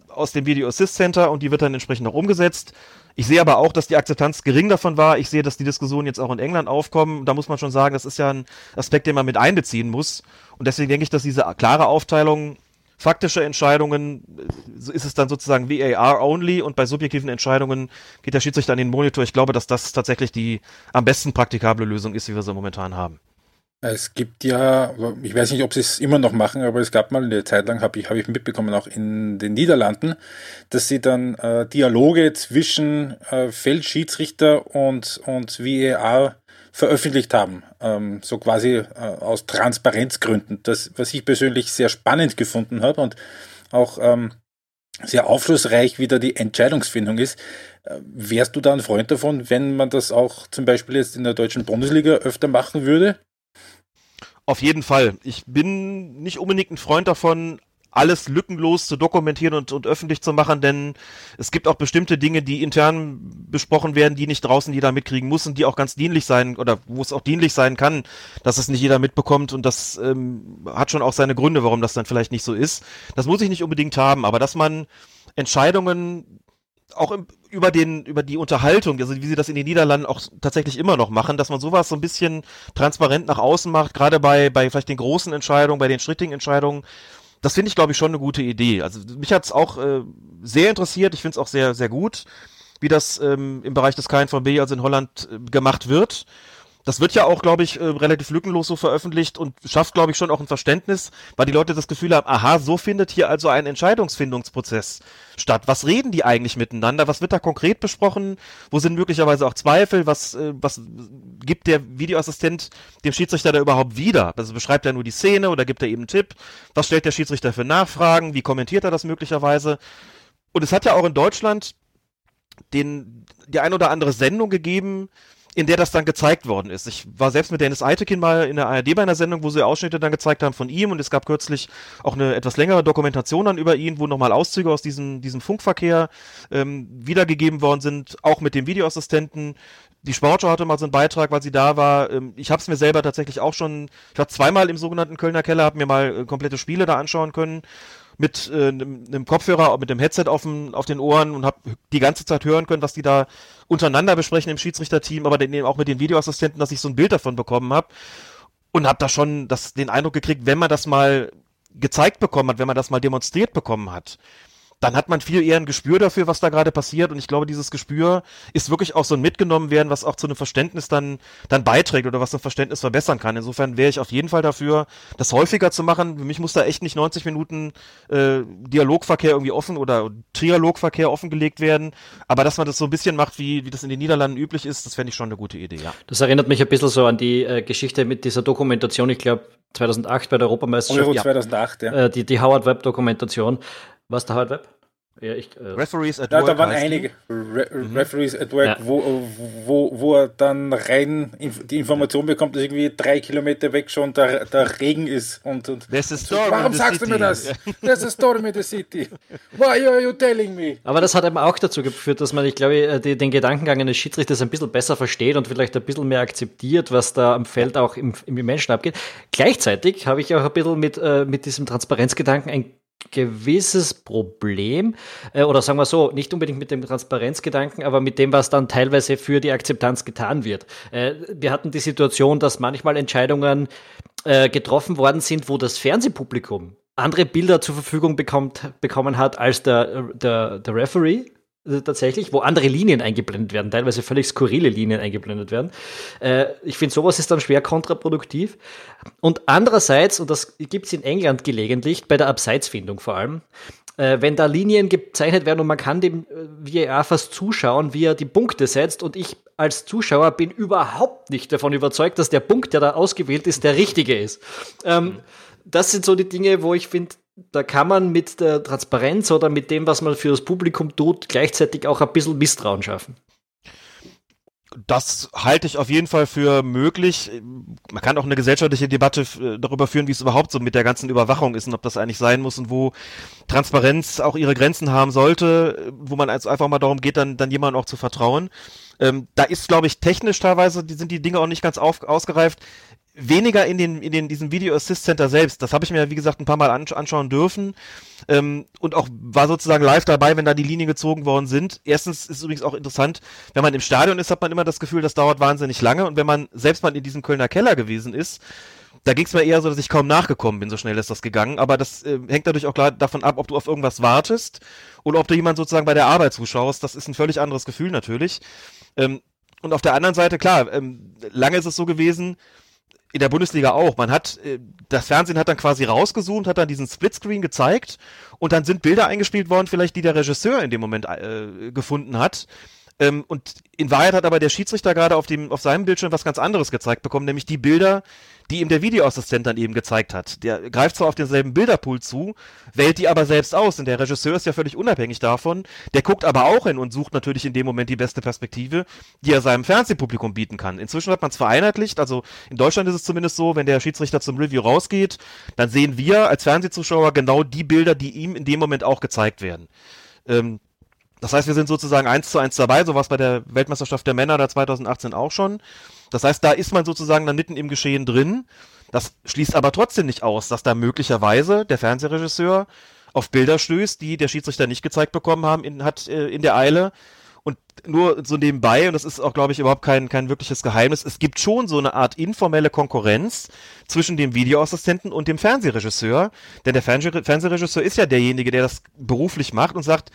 aus dem Video Assist Center und die wird dann entsprechend auch umgesetzt. Ich sehe aber auch, dass die Akzeptanz gering davon war. Ich sehe, dass die Diskussionen jetzt auch in England aufkommen. Da muss man schon sagen, das ist ja ein Aspekt, den man mit einbeziehen muss. Und deswegen denke ich, dass diese klare Aufteilung faktische Entscheidungen ist es dann sozusagen VAR only und bei subjektiven Entscheidungen geht der Schiedsrichter an den Monitor. Ich glaube, dass das tatsächlich die am besten praktikable Lösung ist, wie wir sie momentan haben. Es gibt ja, ich weiß nicht, ob sie es immer noch machen, aber es gab mal eine Zeit lang, habe ich, hab ich mitbekommen, auch in den Niederlanden, dass sie dann äh, Dialoge zwischen äh, Feldschiedsrichter und, und VAR veröffentlicht haben. Ähm, so quasi äh, aus Transparenzgründen. Das, was ich persönlich sehr spannend gefunden habe und auch ähm, sehr aufschlussreich wieder die Entscheidungsfindung ist. Äh, wärst du da ein Freund davon, wenn man das auch zum Beispiel jetzt in der deutschen Bundesliga öfter machen würde? Auf jeden Fall. Ich bin nicht unbedingt ein Freund davon, alles lückenlos zu dokumentieren und, und öffentlich zu machen, denn es gibt auch bestimmte Dinge, die intern besprochen werden, die nicht draußen jeder mitkriegen muss und die auch ganz dienlich sein oder wo es auch dienlich sein kann, dass es nicht jeder mitbekommt und das ähm, hat schon auch seine Gründe, warum das dann vielleicht nicht so ist. Das muss ich nicht unbedingt haben, aber dass man Entscheidungen auch im, über den über die Unterhaltung, also wie sie das in den Niederlanden auch tatsächlich immer noch machen, dass man sowas so ein bisschen transparent nach außen macht, gerade bei bei vielleicht den großen Entscheidungen, bei den strittigen Entscheidungen. Das finde ich, glaube ich, schon eine gute Idee. Also mich hat es auch äh, sehr interessiert. Ich finde es auch sehr sehr gut, wie das ähm, im Bereich des KNVB, also in Holland, äh, gemacht wird. Das wird ja auch, glaube ich, äh, relativ lückenlos so veröffentlicht und schafft, glaube ich, schon auch ein Verständnis, weil die Leute das Gefühl haben, aha, so findet hier also ein Entscheidungsfindungsprozess statt. Was reden die eigentlich miteinander? Was wird da konkret besprochen? Wo sind möglicherweise auch Zweifel? Was, äh, was gibt der Videoassistent dem Schiedsrichter da überhaupt wieder? Also beschreibt er nur die Szene oder gibt er eben einen Tipp? Was stellt der Schiedsrichter für Nachfragen? Wie kommentiert er das möglicherweise? Und es hat ja auch in Deutschland den, die ein oder andere Sendung gegeben, in der das dann gezeigt worden ist. Ich war selbst mit Dennis Eitekin mal in der ARD bei einer Sendung, wo sie Ausschnitte dann gezeigt haben von ihm und es gab kürzlich auch eine etwas längere Dokumentation dann über ihn, wo nochmal Auszüge aus diesem, diesem Funkverkehr ähm, wiedergegeben worden sind, auch mit dem Videoassistenten. Die Sportschau hatte mal so einen Beitrag, weil sie da war. Ähm, ich habe es mir selber tatsächlich auch schon, ich war zweimal im sogenannten Kölner Keller, habe mir mal äh, komplette Spiele da anschauen können mit äh, einem Kopfhörer, mit dem Headset auf, dem, auf den Ohren und habe die ganze Zeit hören können, was die da untereinander besprechen im Schiedsrichterteam, aber dann auch mit den Videoassistenten, dass ich so ein Bild davon bekommen habe und habe da schon das, den Eindruck gekriegt, wenn man das mal gezeigt bekommen hat, wenn man das mal demonstriert bekommen hat, dann hat man viel eher ein Gespür dafür, was da gerade passiert. Und ich glaube, dieses Gespür ist wirklich auch so ein mitgenommen werden, was auch zu einem Verständnis dann, dann beiträgt oder was ein Verständnis verbessern kann. Insofern wäre ich auf jeden Fall dafür, das häufiger zu machen. Für mich muss da echt nicht 90 Minuten äh, Dialogverkehr irgendwie offen oder Trialogverkehr offengelegt werden. Aber dass man das so ein bisschen macht, wie, wie das in den Niederlanden üblich ist, das fände ich schon eine gute Idee, ja. Das erinnert mich ein bisschen so an die äh, Geschichte mit dieser Dokumentation, ich glaube 2008 bei der Europameisterschaft. Euro 2008, ja. Äh, die, die Howard Webb Dokumentation. Was der Howard Webb? Ja, ich, äh, Referees at ja, Work. Da waren einige Re mhm. Referees at Work, ja. wo, wo, wo er dann rein die Information bekommt, dass irgendwie drei Kilometer weg schon der, der Regen ist. Und, und, There's a storm warum sagst city. du mir das? There's a storm in the city. Why are you telling me? Aber das hat eben auch dazu geführt, dass man, ich glaube, äh, die, den Gedankengang eines Schiedsrichters ein bisschen besser versteht und vielleicht ein bisschen mehr akzeptiert, was da am Feld auch im, im Menschen abgeht. Gleichzeitig habe ich auch ein bisschen mit, äh, mit diesem Transparenzgedanken ein gewisses Problem, äh, oder sagen wir so, nicht unbedingt mit dem Transparenzgedanken, aber mit dem, was dann teilweise für die Akzeptanz getan wird. Äh, wir hatten die Situation, dass manchmal Entscheidungen äh, getroffen worden sind, wo das Fernsehpublikum andere Bilder zur Verfügung bekommt, bekommen hat als der, der, der Referee äh, tatsächlich, wo andere Linien eingeblendet werden, teilweise völlig skurrile Linien eingeblendet werden. Äh, ich finde, sowas ist dann schwer kontraproduktiv. Und andererseits, und das gibt es in England gelegentlich, bei der Abseitsfindung vor allem, äh, wenn da Linien gezeichnet werden und man kann dem äh, VAR fast zuschauen, wie er die Punkte setzt und ich als Zuschauer bin überhaupt nicht davon überzeugt, dass der Punkt, der da ausgewählt ist, der richtige ist. Ähm, mhm. Das sind so die Dinge, wo ich finde, da kann man mit der Transparenz oder mit dem, was man für das Publikum tut, gleichzeitig auch ein bisschen Misstrauen schaffen. das halte ich auf jeden Fall für möglich. Man kann auch eine gesellschaftliche Debatte äh, darüber führen, wie es überhaupt so mit der ganzen Überwachung ist und ob das eigentlich sein muss und wo Transparenz auch ihre Grenzen haben sollte, wo man also einfach mal darum geht, dann, dann jemandem auch zu vertrauen. Ähm, da ist, glaube ich, technisch teilweise, die sind die Dinge auch nicht ganz auf, ausgereift weniger in den in den diesem Video Assist Center selbst. Das habe ich mir wie gesagt ein paar Mal ansch anschauen dürfen ähm, und auch war sozusagen live dabei, wenn da die Linien gezogen worden sind. Erstens ist übrigens auch interessant, wenn man im Stadion ist, hat man immer das Gefühl, das dauert wahnsinnig lange und wenn man selbst mal in diesem Kölner Keller gewesen ist, da ging es mir eher so, dass ich kaum nachgekommen bin, so schnell ist das gegangen. Aber das äh, hängt dadurch auch klar davon ab, ob du auf irgendwas wartest oder ob du jemand sozusagen bei der Arbeit zuschaust. Das ist ein völlig anderes Gefühl natürlich. Ähm, und auf der anderen Seite, klar, ähm, lange ist es so gewesen, in der Bundesliga auch. Man hat, äh, das Fernsehen hat dann quasi rausgezoomt, hat dann diesen Splitscreen gezeigt und dann sind Bilder eingespielt worden, vielleicht die der Regisseur in dem Moment äh, gefunden hat. Ähm, und in Wahrheit hat aber der Schiedsrichter gerade auf, dem, auf seinem Bildschirm was ganz anderes gezeigt bekommen, nämlich die Bilder, die ihm der Videoassistent dann eben gezeigt hat. Der greift zwar auf denselben Bilderpool zu, wählt die aber selbst aus. Und der Regisseur ist ja völlig unabhängig davon. Der guckt aber auch hin und sucht natürlich in dem Moment die beste Perspektive, die er seinem Fernsehpublikum bieten kann. Inzwischen hat man es vereinheitlicht. Also in Deutschland ist es zumindest so, wenn der Schiedsrichter zum Review rausgeht, dann sehen wir als Fernsehzuschauer genau die Bilder, die ihm in dem Moment auch gezeigt werden. Ähm, das heißt, wir sind sozusagen eins zu eins dabei, so was bei der Weltmeisterschaft der Männer da 2018 auch schon. Das heißt, da ist man sozusagen dann mitten im Geschehen drin. Das schließt aber trotzdem nicht aus, dass da möglicherweise der Fernsehregisseur auf Bilder stößt, die der Schiedsrichter nicht gezeigt bekommen haben, in, hat äh, in der Eile. Und nur so nebenbei, und das ist auch, glaube ich, überhaupt kein, kein wirkliches Geheimnis, es gibt schon so eine Art informelle Konkurrenz zwischen dem Videoassistenten und dem Fernsehregisseur. Denn der Fernsehregisseur ist ja derjenige, der das beruflich macht und sagt,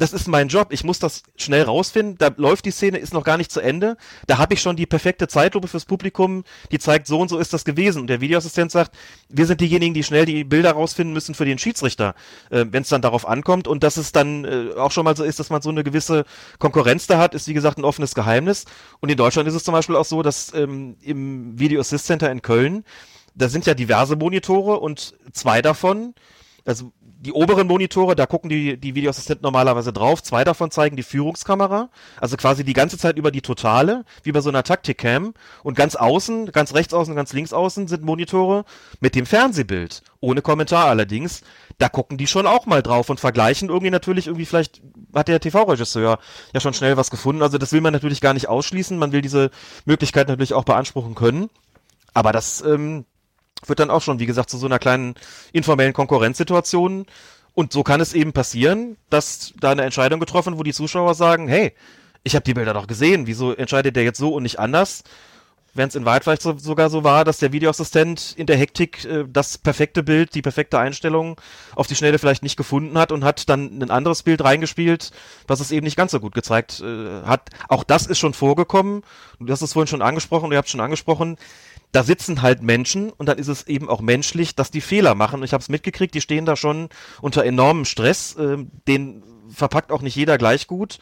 das ist mein Job. Ich muss das schnell rausfinden. Da läuft die Szene, ist noch gar nicht zu Ende. Da habe ich schon die perfekte Zeitlupe fürs Publikum, die zeigt, so und so ist das gewesen. Und der Videoassistent sagt, wir sind diejenigen, die schnell die Bilder rausfinden müssen für den Schiedsrichter, äh, wenn es dann darauf ankommt. Und dass es dann äh, auch schon mal so ist, dass man so eine gewisse Konkurrenz da hat, ist wie gesagt ein offenes Geheimnis. Und in Deutschland ist es zum Beispiel auch so, dass ähm, im Video Assist Center in Köln, da sind ja diverse Monitore und zwei davon, also die oberen Monitore, da gucken die, die Videoassistenten normalerweise drauf. Zwei davon zeigen die Führungskamera, also quasi die ganze Zeit über die Totale, wie bei so einer Taktikcam. Und ganz außen, ganz rechts außen, ganz links außen sind Monitore mit dem Fernsehbild. Ohne Kommentar allerdings. Da gucken die schon auch mal drauf und vergleichen irgendwie natürlich irgendwie vielleicht hat der TV-Regisseur ja schon schnell was gefunden. Also das will man natürlich gar nicht ausschließen. Man will diese Möglichkeit natürlich auch beanspruchen können. Aber das, ähm, wird dann auch schon, wie gesagt, zu so einer kleinen informellen Konkurrenzsituation. Und so kann es eben passieren, dass da eine Entscheidung getroffen, wo die Zuschauer sagen, hey, ich habe die Bilder doch gesehen, wieso entscheidet der jetzt so und nicht anders? Wenn es in Wahrheit vielleicht so, sogar so war, dass der Videoassistent in der Hektik äh, das perfekte Bild, die perfekte Einstellung auf die Schnelle vielleicht nicht gefunden hat und hat dann ein anderes Bild reingespielt, was es eben nicht ganz so gut gezeigt äh, hat. Auch das ist schon vorgekommen. Du hast es vorhin schon angesprochen, ihr habt schon angesprochen da sitzen halt Menschen und dann ist es eben auch menschlich, dass die Fehler machen. Ich habe es mitgekriegt, die stehen da schon unter enormem Stress, äh, den verpackt auch nicht jeder gleich gut.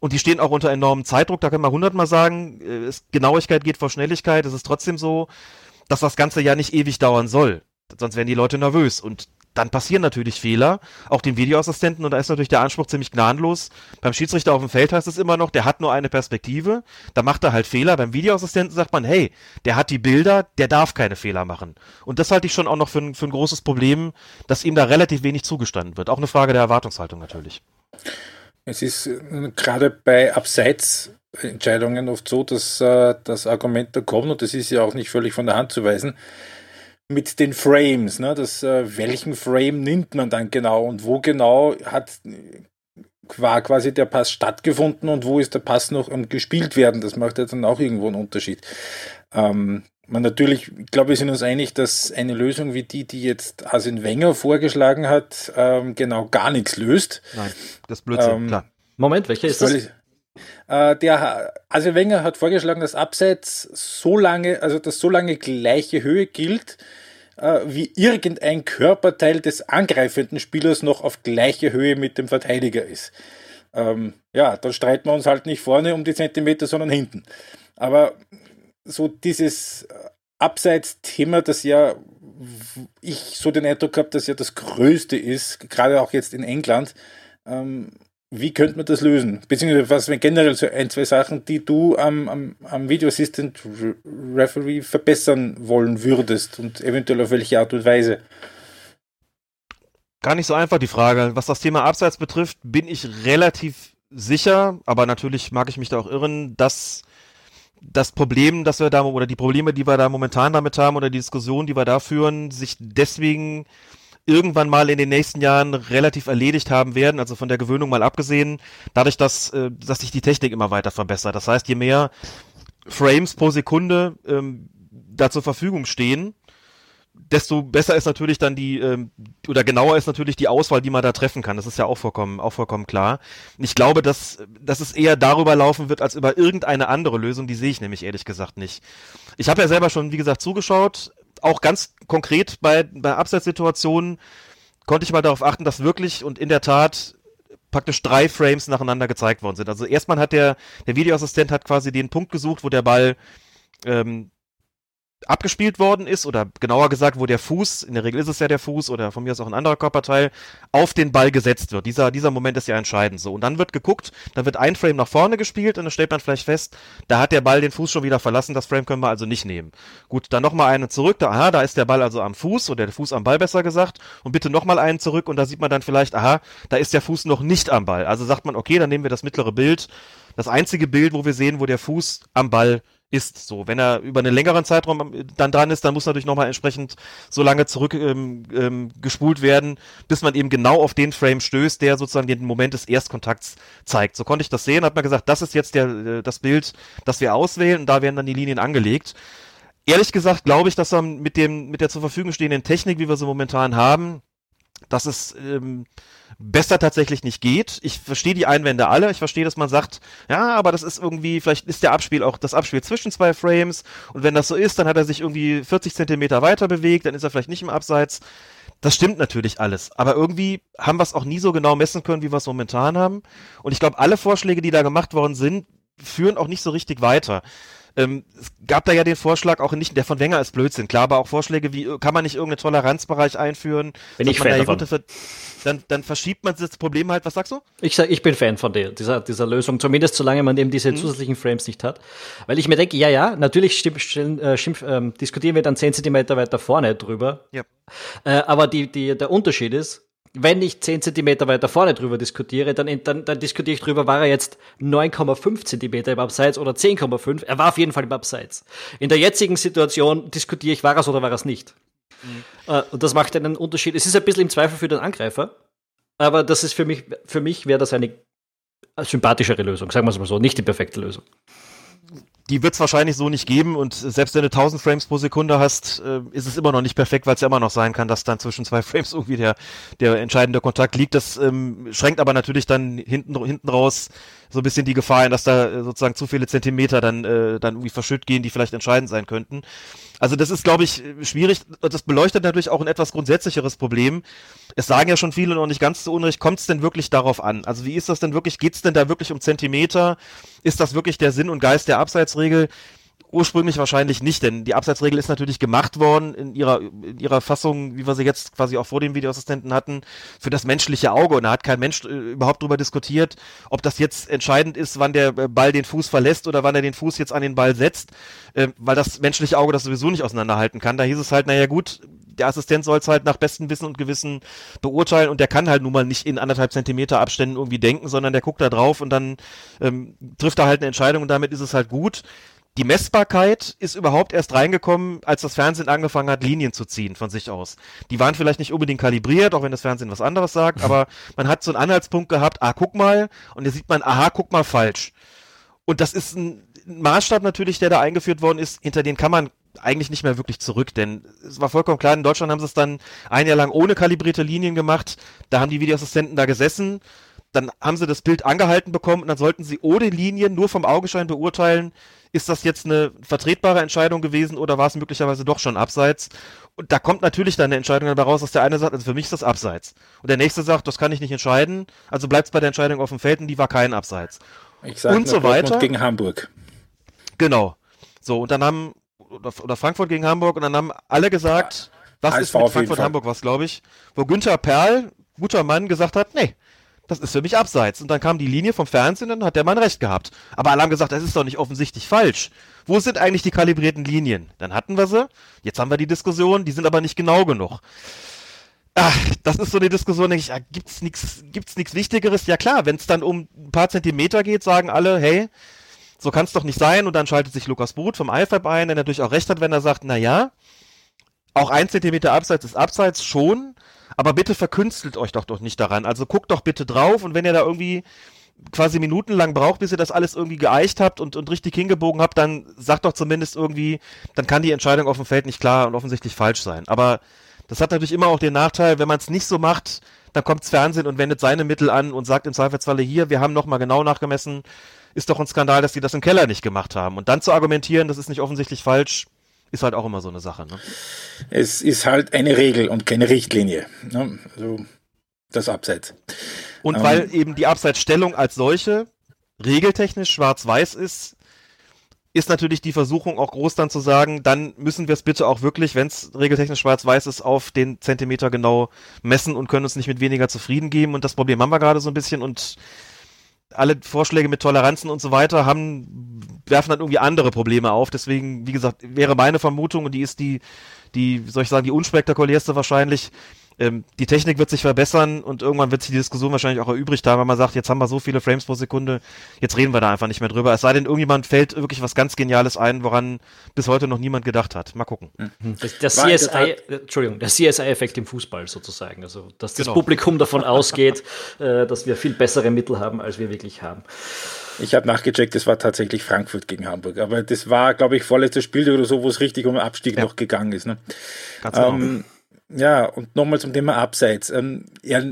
Und die stehen auch unter enormem Zeitdruck, da kann man hundertmal sagen, äh, es, Genauigkeit geht vor Schnelligkeit. Es ist trotzdem so, dass das Ganze ja nicht ewig dauern soll. Sonst werden die Leute nervös. Und dann passieren natürlich Fehler, auch den Videoassistenten, und da ist natürlich der Anspruch ziemlich gnadenlos. Beim Schiedsrichter auf dem Feld heißt es immer noch, der hat nur eine Perspektive, da macht er halt Fehler. Beim Videoassistenten sagt man, hey, der hat die Bilder, der darf keine Fehler machen. Und das halte ich schon auch noch für ein, für ein großes Problem, dass ihm da relativ wenig zugestanden wird. Auch eine Frage der Erwartungshaltung natürlich. Es ist äh, gerade bei Abseitsentscheidungen oft so, dass äh, das Argument da kommt, und das ist ja auch nicht völlig von der Hand zu weisen, mit den Frames, ne? Das, äh, welchen Frame nimmt man dann genau und wo genau hat war quasi der Pass stattgefunden und wo ist der Pass noch am gespielt werden. Das macht ja dann auch irgendwo einen Unterschied. Ähm, man natürlich, ich glaube, wir sind uns einig, dass eine Lösung wie die, die jetzt Arsene Wenger vorgeschlagen hat, ähm, genau gar nichts löst. Nein, das Blödsinn, ähm, klar. Moment, welcher ist das? Äh, der Arsene Wenger hat vorgeschlagen, dass Abseits so lange, also dass so lange gleiche Höhe gilt, wie irgendein Körperteil des angreifenden Spielers noch auf gleiche Höhe mit dem Verteidiger ist. Ähm, ja, dann streiten wir uns halt nicht vorne um die Zentimeter, sondern hinten. Aber so dieses äh, Abseits-Thema, das ja ich so den Eindruck habe, dass ja das Größte ist, gerade auch jetzt in England, ähm, wie könnte man das lösen? Beziehungsweise was wären generell so ein, zwei Sachen, die du am, am, am Video Assistant Referee verbessern wollen würdest und eventuell auf welche Art und Weise? Gar nicht so einfach die Frage. Was das Thema Abseits betrifft, bin ich relativ sicher, aber natürlich mag ich mich da auch irren, dass das Problem, das wir da oder die Probleme, die wir da momentan damit haben oder die Diskussion, die wir da führen, sich deswegen irgendwann mal in den nächsten Jahren relativ erledigt haben werden, also von der Gewöhnung mal abgesehen, dadurch, dass, äh, dass sich die Technik immer weiter verbessert. Das heißt, je mehr Frames pro Sekunde ähm, da zur Verfügung stehen, desto besser ist natürlich dann die, ähm, oder genauer ist natürlich die Auswahl, die man da treffen kann. Das ist ja auch vollkommen, auch vollkommen klar. Ich glaube, dass, dass es eher darüber laufen wird, als über irgendeine andere Lösung. Die sehe ich nämlich ehrlich gesagt nicht. Ich habe ja selber schon, wie gesagt, zugeschaut auch ganz konkret bei, bei Abseitssituationen konnte ich mal darauf achten, dass wirklich und in der Tat praktisch drei Frames nacheinander gezeigt worden sind. Also erstmal hat der, der Videoassistent hat quasi den Punkt gesucht, wo der Ball ähm, abgespielt worden ist oder genauer gesagt, wo der Fuß, in der Regel ist es ja der Fuß oder von mir aus auch ein anderer Körperteil, auf den Ball gesetzt wird. Dieser, dieser Moment ist ja entscheidend so. Und dann wird geguckt, dann wird ein Frame nach vorne gespielt und dann stellt man vielleicht fest, da hat der Ball den Fuß schon wieder verlassen, das Frame können wir also nicht nehmen. Gut, dann nochmal einen zurück, da, aha, da ist der Ball also am Fuß oder der Fuß am Ball besser gesagt und bitte nochmal einen zurück und da sieht man dann vielleicht, aha, da ist der Fuß noch nicht am Ball. Also sagt man, okay, dann nehmen wir das mittlere Bild, das einzige Bild, wo wir sehen, wo der Fuß am Ball ist. So, wenn er über einen längeren Zeitraum dann dran ist, dann muss natürlich nochmal entsprechend so lange zurück ähm, ähm, gespult werden, bis man eben genau auf den Frame stößt, der sozusagen den Moment des Erstkontakts zeigt. So konnte ich das sehen, hat man gesagt, das ist jetzt der, äh, das Bild, das wir auswählen und da werden dann die Linien angelegt. Ehrlich gesagt glaube ich, dass man mit dem, mit der zur Verfügung stehenden Technik, wie wir sie momentan haben, dass es ähm, besser tatsächlich nicht geht. Ich verstehe die Einwände alle. Ich verstehe, dass man sagt, ja, aber das ist irgendwie, vielleicht ist der Abspiel auch das Abspiel zwischen zwei Frames. Und wenn das so ist, dann hat er sich irgendwie 40 Zentimeter weiter bewegt, dann ist er vielleicht nicht im Abseits. Das stimmt natürlich alles. Aber irgendwie haben wir es auch nie so genau messen können, wie wir es momentan haben. Und ich glaube, alle Vorschläge, die da gemacht worden sind, führen auch nicht so richtig weiter. Ähm, es gab da ja den Vorschlag, auch nicht, der von Wenger ist Blödsinn, klar, aber auch Vorschläge wie, kann man nicht irgendeinen Toleranzbereich einführen? Bin ich Fan davon. Dann, dann verschiebt man das Problem halt, was sagst du? Ich sag, ich bin Fan von der, dieser, dieser Lösung, zumindest solange man eben diese mhm. zusätzlichen Frames nicht hat. Weil ich mir denke, ja, ja, natürlich stimmt, stimmt, äh, schimpf, ähm, diskutieren wir dann 10 Zentimeter weiter vorne drüber. Ja. Äh, aber die, die, der Unterschied ist, wenn ich 10 Zentimeter weiter vorne drüber diskutiere, dann, dann, dann diskutiere ich drüber, war er jetzt 9,5 Zentimeter im Abseits oder 10,5. Er war auf jeden Fall im Abseits. In der jetzigen Situation diskutiere ich, war er es oder war er es nicht. Mhm. Äh, und das macht einen Unterschied. Es ist ein bisschen im Zweifel für den Angreifer, aber das ist für mich, für mich wäre das eine sympathischere Lösung, sagen wir es mal so, nicht die perfekte Lösung die wird es wahrscheinlich so nicht geben und selbst wenn du 1000 Frames pro Sekunde hast, äh, ist es immer noch nicht perfekt, weil es ja immer noch sein kann, dass dann zwischen zwei Frames irgendwie der, der entscheidende Kontakt liegt. Das ähm, schränkt aber natürlich dann hinten, hinten raus so ein bisschen die Gefahr ein, dass da äh, sozusagen zu viele Zentimeter dann, äh, dann irgendwie verschütt gehen, die vielleicht entscheidend sein könnten. Also das ist, glaube ich, schwierig. Das beleuchtet natürlich auch ein etwas grundsätzlicheres Problem. Es sagen ja schon viele noch nicht ganz zu Unrecht, kommt es denn wirklich darauf an? Also wie ist das denn wirklich? Geht es denn da wirklich um Zentimeter? Ist das wirklich der Sinn und Geist der Abseitsregel? Ursprünglich wahrscheinlich nicht, denn die Abseitsregel ist natürlich gemacht worden in ihrer, in ihrer Fassung, wie wir sie jetzt quasi auch vor dem Videoassistenten hatten, für das menschliche Auge. Und da hat kein Mensch äh, überhaupt drüber diskutiert, ob das jetzt entscheidend ist, wann der äh, Ball den Fuß verlässt oder wann er den Fuß jetzt an den Ball setzt, äh, weil das menschliche Auge das sowieso nicht auseinanderhalten kann. Da hieß es halt, naja gut, der Assistent soll es halt nach bestem Wissen und Gewissen beurteilen und der kann halt nun mal nicht in anderthalb Zentimeter Abständen irgendwie denken, sondern der guckt da drauf und dann ähm, trifft er halt eine Entscheidung und damit ist es halt gut die Messbarkeit ist überhaupt erst reingekommen, als das Fernsehen angefangen hat, Linien zu ziehen von sich aus. Die waren vielleicht nicht unbedingt kalibriert, auch wenn das Fernsehen was anderes sagt, aber man hat so einen Anhaltspunkt gehabt, ah, guck mal, und jetzt sieht man, aha, guck mal falsch. Und das ist ein Maßstab natürlich, der da eingeführt worden ist, hinter den kann man eigentlich nicht mehr wirklich zurück, denn es war vollkommen klar, in Deutschland haben sie es dann ein Jahr lang ohne kalibrierte Linien gemacht, da haben die Videoassistenten da gesessen, dann haben sie das Bild angehalten bekommen und dann sollten sie ohne Linien nur vom Augenschein beurteilen, ist das jetzt eine vertretbare Entscheidung gewesen oder war es möglicherweise doch schon abseits? Und da kommt natürlich dann eine Entscheidung dabei raus, dass der eine sagt, also für mich ist das abseits. Und der nächste sagt, das kann ich nicht entscheiden, also bleibt es bei der Entscheidung auf dem Feld und die war kein Abseits. Ich sage und so weiter. gegen Hamburg. Genau. So, und dann haben, oder, oder Frankfurt gegen Hamburg, und dann haben alle gesagt, was ist mit Frankfurt-Hamburg, was glaube ich, wo Günther Perl, guter Mann, gesagt hat, nee, das ist für mich abseits. Und dann kam die Linie vom Fernsehen und dann hat der Mann recht gehabt. Aber alle haben gesagt, das ist doch nicht offensichtlich falsch. Wo sind eigentlich die kalibrierten Linien? Dann hatten wir sie. Jetzt haben wir die Diskussion, die sind aber nicht genau genug. Ach, das ist so eine Diskussion, denke ich, ja, gibt's nichts gibt's nichts Wichtigeres? Ja klar, wenn es dann um ein paar Zentimeter geht, sagen alle, hey, so kann es doch nicht sein. Und dann schaltet sich Lukas Brut vom IFAB ein, der natürlich auch recht hat, wenn er sagt, na ja, auch ein Zentimeter Abseits ist Abseits schon, aber bitte verkünstelt euch doch doch nicht daran. Also guckt doch bitte drauf und wenn ihr da irgendwie quasi minutenlang braucht, bis ihr das alles irgendwie geeicht habt und, und richtig hingebogen habt, dann sagt doch zumindest irgendwie, dann kann die Entscheidung auf dem Feld nicht klar und offensichtlich falsch sein. Aber das hat natürlich immer auch den Nachteil, wenn man es nicht so macht, dann kommt's Fernsehen und wendet seine Mittel an und sagt im Zweifelsfalle hier, wir haben nochmal genau nachgemessen, ist doch ein Skandal, dass die das im Keller nicht gemacht haben. Und dann zu argumentieren, das ist nicht offensichtlich falsch, ist halt auch immer so eine Sache. Ne? Es ist halt eine Regel und keine Richtlinie. Ne? Also das Abseits. Und ähm, weil eben die Abseitsstellung als solche regeltechnisch schwarz-weiß ist, ist natürlich die Versuchung auch groß dann zu sagen, dann müssen wir es bitte auch wirklich, wenn es regeltechnisch schwarz-weiß ist, auf den Zentimeter genau messen und können uns nicht mit weniger zufrieden geben. Und das Problem haben wir gerade so ein bisschen und alle Vorschläge mit Toleranzen und so weiter haben, werfen dann irgendwie andere Probleme auf. Deswegen, wie gesagt, wäre meine Vermutung, und die ist die, die, soll ich sagen, die unspektakulärste wahrscheinlich, ähm, die Technik wird sich verbessern und irgendwann wird sich die Diskussion wahrscheinlich auch erübrigt haben, weil man sagt, jetzt haben wir so viele Frames pro Sekunde, jetzt reden wir da einfach nicht mehr drüber. Es sei denn, irgendjemand fällt wirklich was ganz Geniales ein, woran bis heute noch niemand gedacht hat. Mal gucken. Mhm. Das, das CSI, Entschuldigung, der CSI-Effekt im Fußball sozusagen. Also, dass das genau. Publikum davon ausgeht, äh, dass wir viel bessere Mittel haben, als wir wirklich haben. Ich habe nachgecheckt, das war tatsächlich Frankfurt gegen Hamburg. Aber das war, glaube ich, vorletztes Spiel oder so, wo es richtig um den Abstieg ja. noch gegangen ist. Ne? Ganz genau. Ähm, ja, und nochmal zum Thema Abseits. Ähm, ja,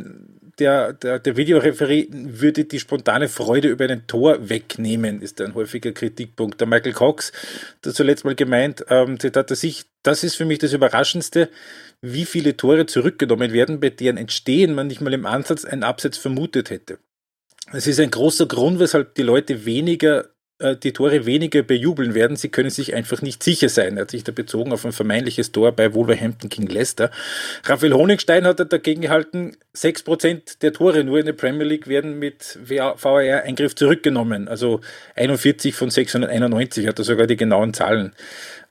der, der, der Videoreferee würde die spontane Freude über ein Tor wegnehmen, ist ein häufiger Kritikpunkt. Der Michael Cox hat zuletzt mal gemeint, ähm, Zitat, dass ich, das ist für mich das Überraschendste, wie viele Tore zurückgenommen werden, bei deren Entstehen man nicht mal im Ansatz einen Abseits vermutet hätte. Es ist ein großer Grund, weshalb die Leute weniger die Tore weniger bejubeln werden. Sie können sich einfach nicht sicher sein. Er hat sich da bezogen auf ein vermeintliches Tor bei Wolverhampton gegen Leicester. Raphael Honigstein hat er dagegen gehalten, 6% der Tore nur in der Premier League werden mit VAR-Eingriff zurückgenommen. Also 41 von 691 hat er sogar die genauen Zahlen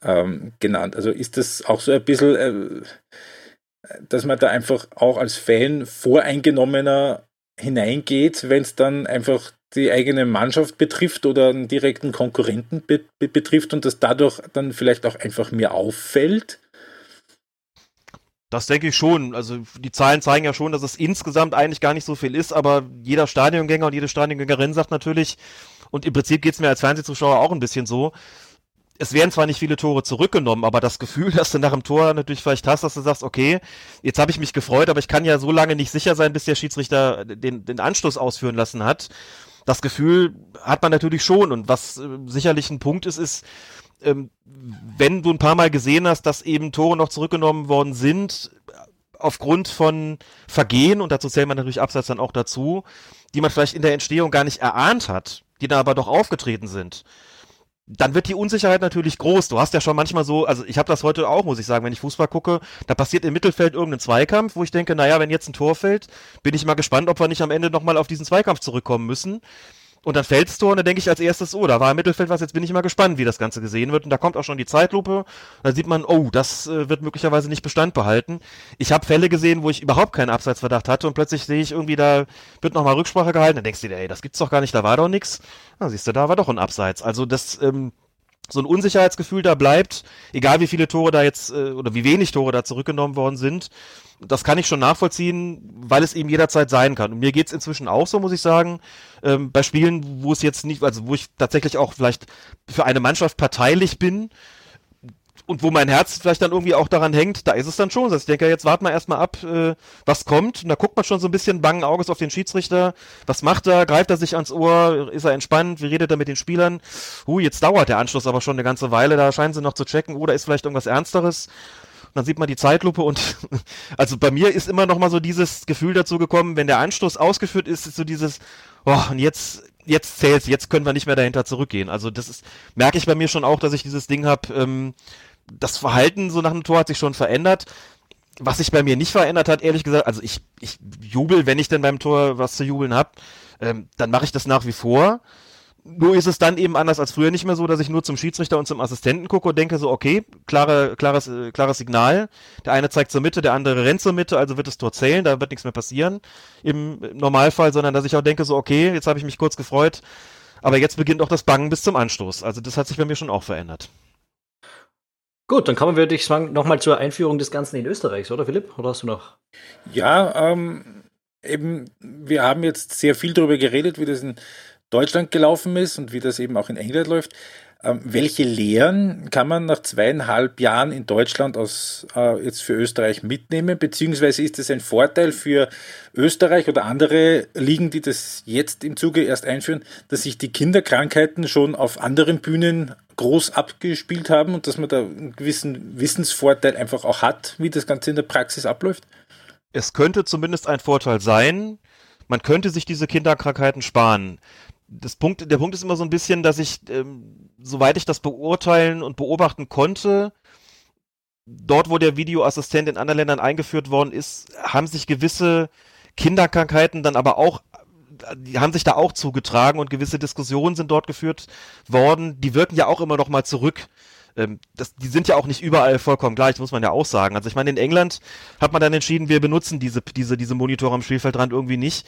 ähm, genannt. Also ist das auch so ein bisschen, äh, dass man da einfach auch als Fan voreingenommener hineingeht, wenn es dann einfach die eigene Mannschaft betrifft oder einen direkten Konkurrenten be be betrifft und das dadurch dann vielleicht auch einfach mehr auffällt? Das denke ich schon. Also die Zahlen zeigen ja schon, dass es insgesamt eigentlich gar nicht so viel ist, aber jeder Stadiongänger und jede Stadiongängerin sagt natürlich, und im Prinzip geht es mir als Fernsehzuschauer auch ein bisschen so, es werden zwar nicht viele Tore zurückgenommen, aber das Gefühl, dass du nach dem Tor natürlich vielleicht hast, dass du sagst, okay, jetzt habe ich mich gefreut, aber ich kann ja so lange nicht sicher sein, bis der Schiedsrichter den, den Anschluss ausführen lassen hat. Das Gefühl hat man natürlich schon. Und was äh, sicherlich ein Punkt ist, ist, ähm, wenn du ein paar Mal gesehen hast, dass eben Tore noch zurückgenommen worden sind, aufgrund von Vergehen, und dazu zählen wir natürlich Abseits dann auch dazu, die man vielleicht in der Entstehung gar nicht erahnt hat, die da aber doch aufgetreten sind dann wird die Unsicherheit natürlich groß. Du hast ja schon manchmal so, also ich habe das heute auch, muss ich sagen, wenn ich Fußball gucke, da passiert im Mittelfeld irgendein Zweikampf, wo ich denke, naja, wenn jetzt ein Tor fällt, bin ich mal gespannt, ob wir nicht am Ende nochmal auf diesen Zweikampf zurückkommen müssen. Und dann fällt's Tor und dann denke ich als erstes, oh, da war im Mittelfeld was, jetzt bin ich mal gespannt, wie das Ganze gesehen wird. Und da kommt auch schon die Zeitlupe. Da sieht man, oh, das äh, wird möglicherweise nicht Bestand behalten. Ich habe Fälle gesehen, wo ich überhaupt keinen Abseitsverdacht hatte und plötzlich sehe ich irgendwie, da wird nochmal Rücksprache gehalten. Dann denkst du dir, ey, das gibt's doch gar nicht, da war doch nix. Na, siehst du, da war doch ein Abseits. Also das, ähm, so ein Unsicherheitsgefühl da bleibt, egal wie viele Tore da jetzt äh, oder wie wenig Tore da zurückgenommen worden sind. Das kann ich schon nachvollziehen, weil es eben jederzeit sein kann. Und mir geht's inzwischen auch so, muss ich sagen, ähm, bei Spielen, wo es jetzt nicht, also wo ich tatsächlich auch vielleicht für eine Mannschaft parteilich bin, und wo mein Herz vielleicht dann irgendwie auch daran hängt, da ist es dann schon. Also ich denke, jetzt warten wir erstmal ab, äh, was kommt. Und da guckt man schon so ein bisschen bangen Auges auf den Schiedsrichter. Was macht er? Greift er sich ans Ohr? Ist er entspannt? Wie redet er mit den Spielern? Huh, jetzt dauert der Anschluss aber schon eine ganze Weile. Da scheinen sie noch zu checken. Oder ist vielleicht irgendwas Ernsteres? Und dann sieht man die Zeitlupe und also bei mir ist immer noch mal so dieses Gefühl dazu gekommen, wenn der Anstoß ausgeführt ist, ist so dieses, oh, und jetzt jetzt zählt's, jetzt können wir nicht mehr dahinter zurückgehen. Also das ist, merke ich bei mir schon auch, dass ich dieses Ding habe, ähm, das Verhalten so nach dem Tor hat sich schon verändert. was sich bei mir nicht verändert hat, ehrlich gesagt, also ich, ich jubel, wenn ich denn beim Tor was zu jubeln hab, ähm, dann mache ich das nach wie vor. Nur ist es dann eben anders als früher nicht mehr so, dass ich nur zum Schiedsrichter und zum Assistenten gucke und denke so, okay, klare, klares, äh, klares Signal. Der eine zeigt zur Mitte, der andere rennt zur Mitte, also wird das Tor zählen, da wird nichts mehr passieren im Normalfall, sondern dass ich auch denke so, okay, jetzt habe ich mich kurz gefreut, aber jetzt beginnt auch das Bangen bis zum Anstoß. Also das hat sich bei mir schon auch verändert. Gut, dann kommen wir, würde ich sagen, nochmal zur Einführung des Ganzen in Österreich, oder Philipp? Oder hast du noch? Ja, ähm, eben, wir haben jetzt sehr viel darüber geredet, wie das in Deutschland gelaufen ist und wie das eben auch in England läuft. Ähm, welche Lehren kann man nach zweieinhalb Jahren in Deutschland aus, äh, jetzt für Österreich mitnehmen? Beziehungsweise ist es ein Vorteil für Österreich oder andere Ligen, die das jetzt im Zuge erst einführen, dass sich die Kinderkrankheiten schon auf anderen Bühnen groß abgespielt haben und dass man da einen gewissen Wissensvorteil einfach auch hat, wie das Ganze in der Praxis abläuft? Es könnte zumindest ein Vorteil sein. Man könnte sich diese Kinderkrankheiten sparen das Punkt, der Punkt ist immer so ein bisschen, dass ich, ähm, soweit ich das beurteilen und beobachten konnte, dort, wo der Videoassistent in anderen Ländern eingeführt worden ist, haben sich gewisse Kinderkrankheiten dann aber auch, die haben sich da auch zugetragen und gewisse Diskussionen sind dort geführt worden. Die wirken ja auch immer noch mal zurück. Ähm, das, die sind ja auch nicht überall vollkommen gleich, muss man ja auch sagen. Also ich meine, in England hat man dann entschieden, wir benutzen diese, diese, diese Monitore am Spielfeldrand irgendwie nicht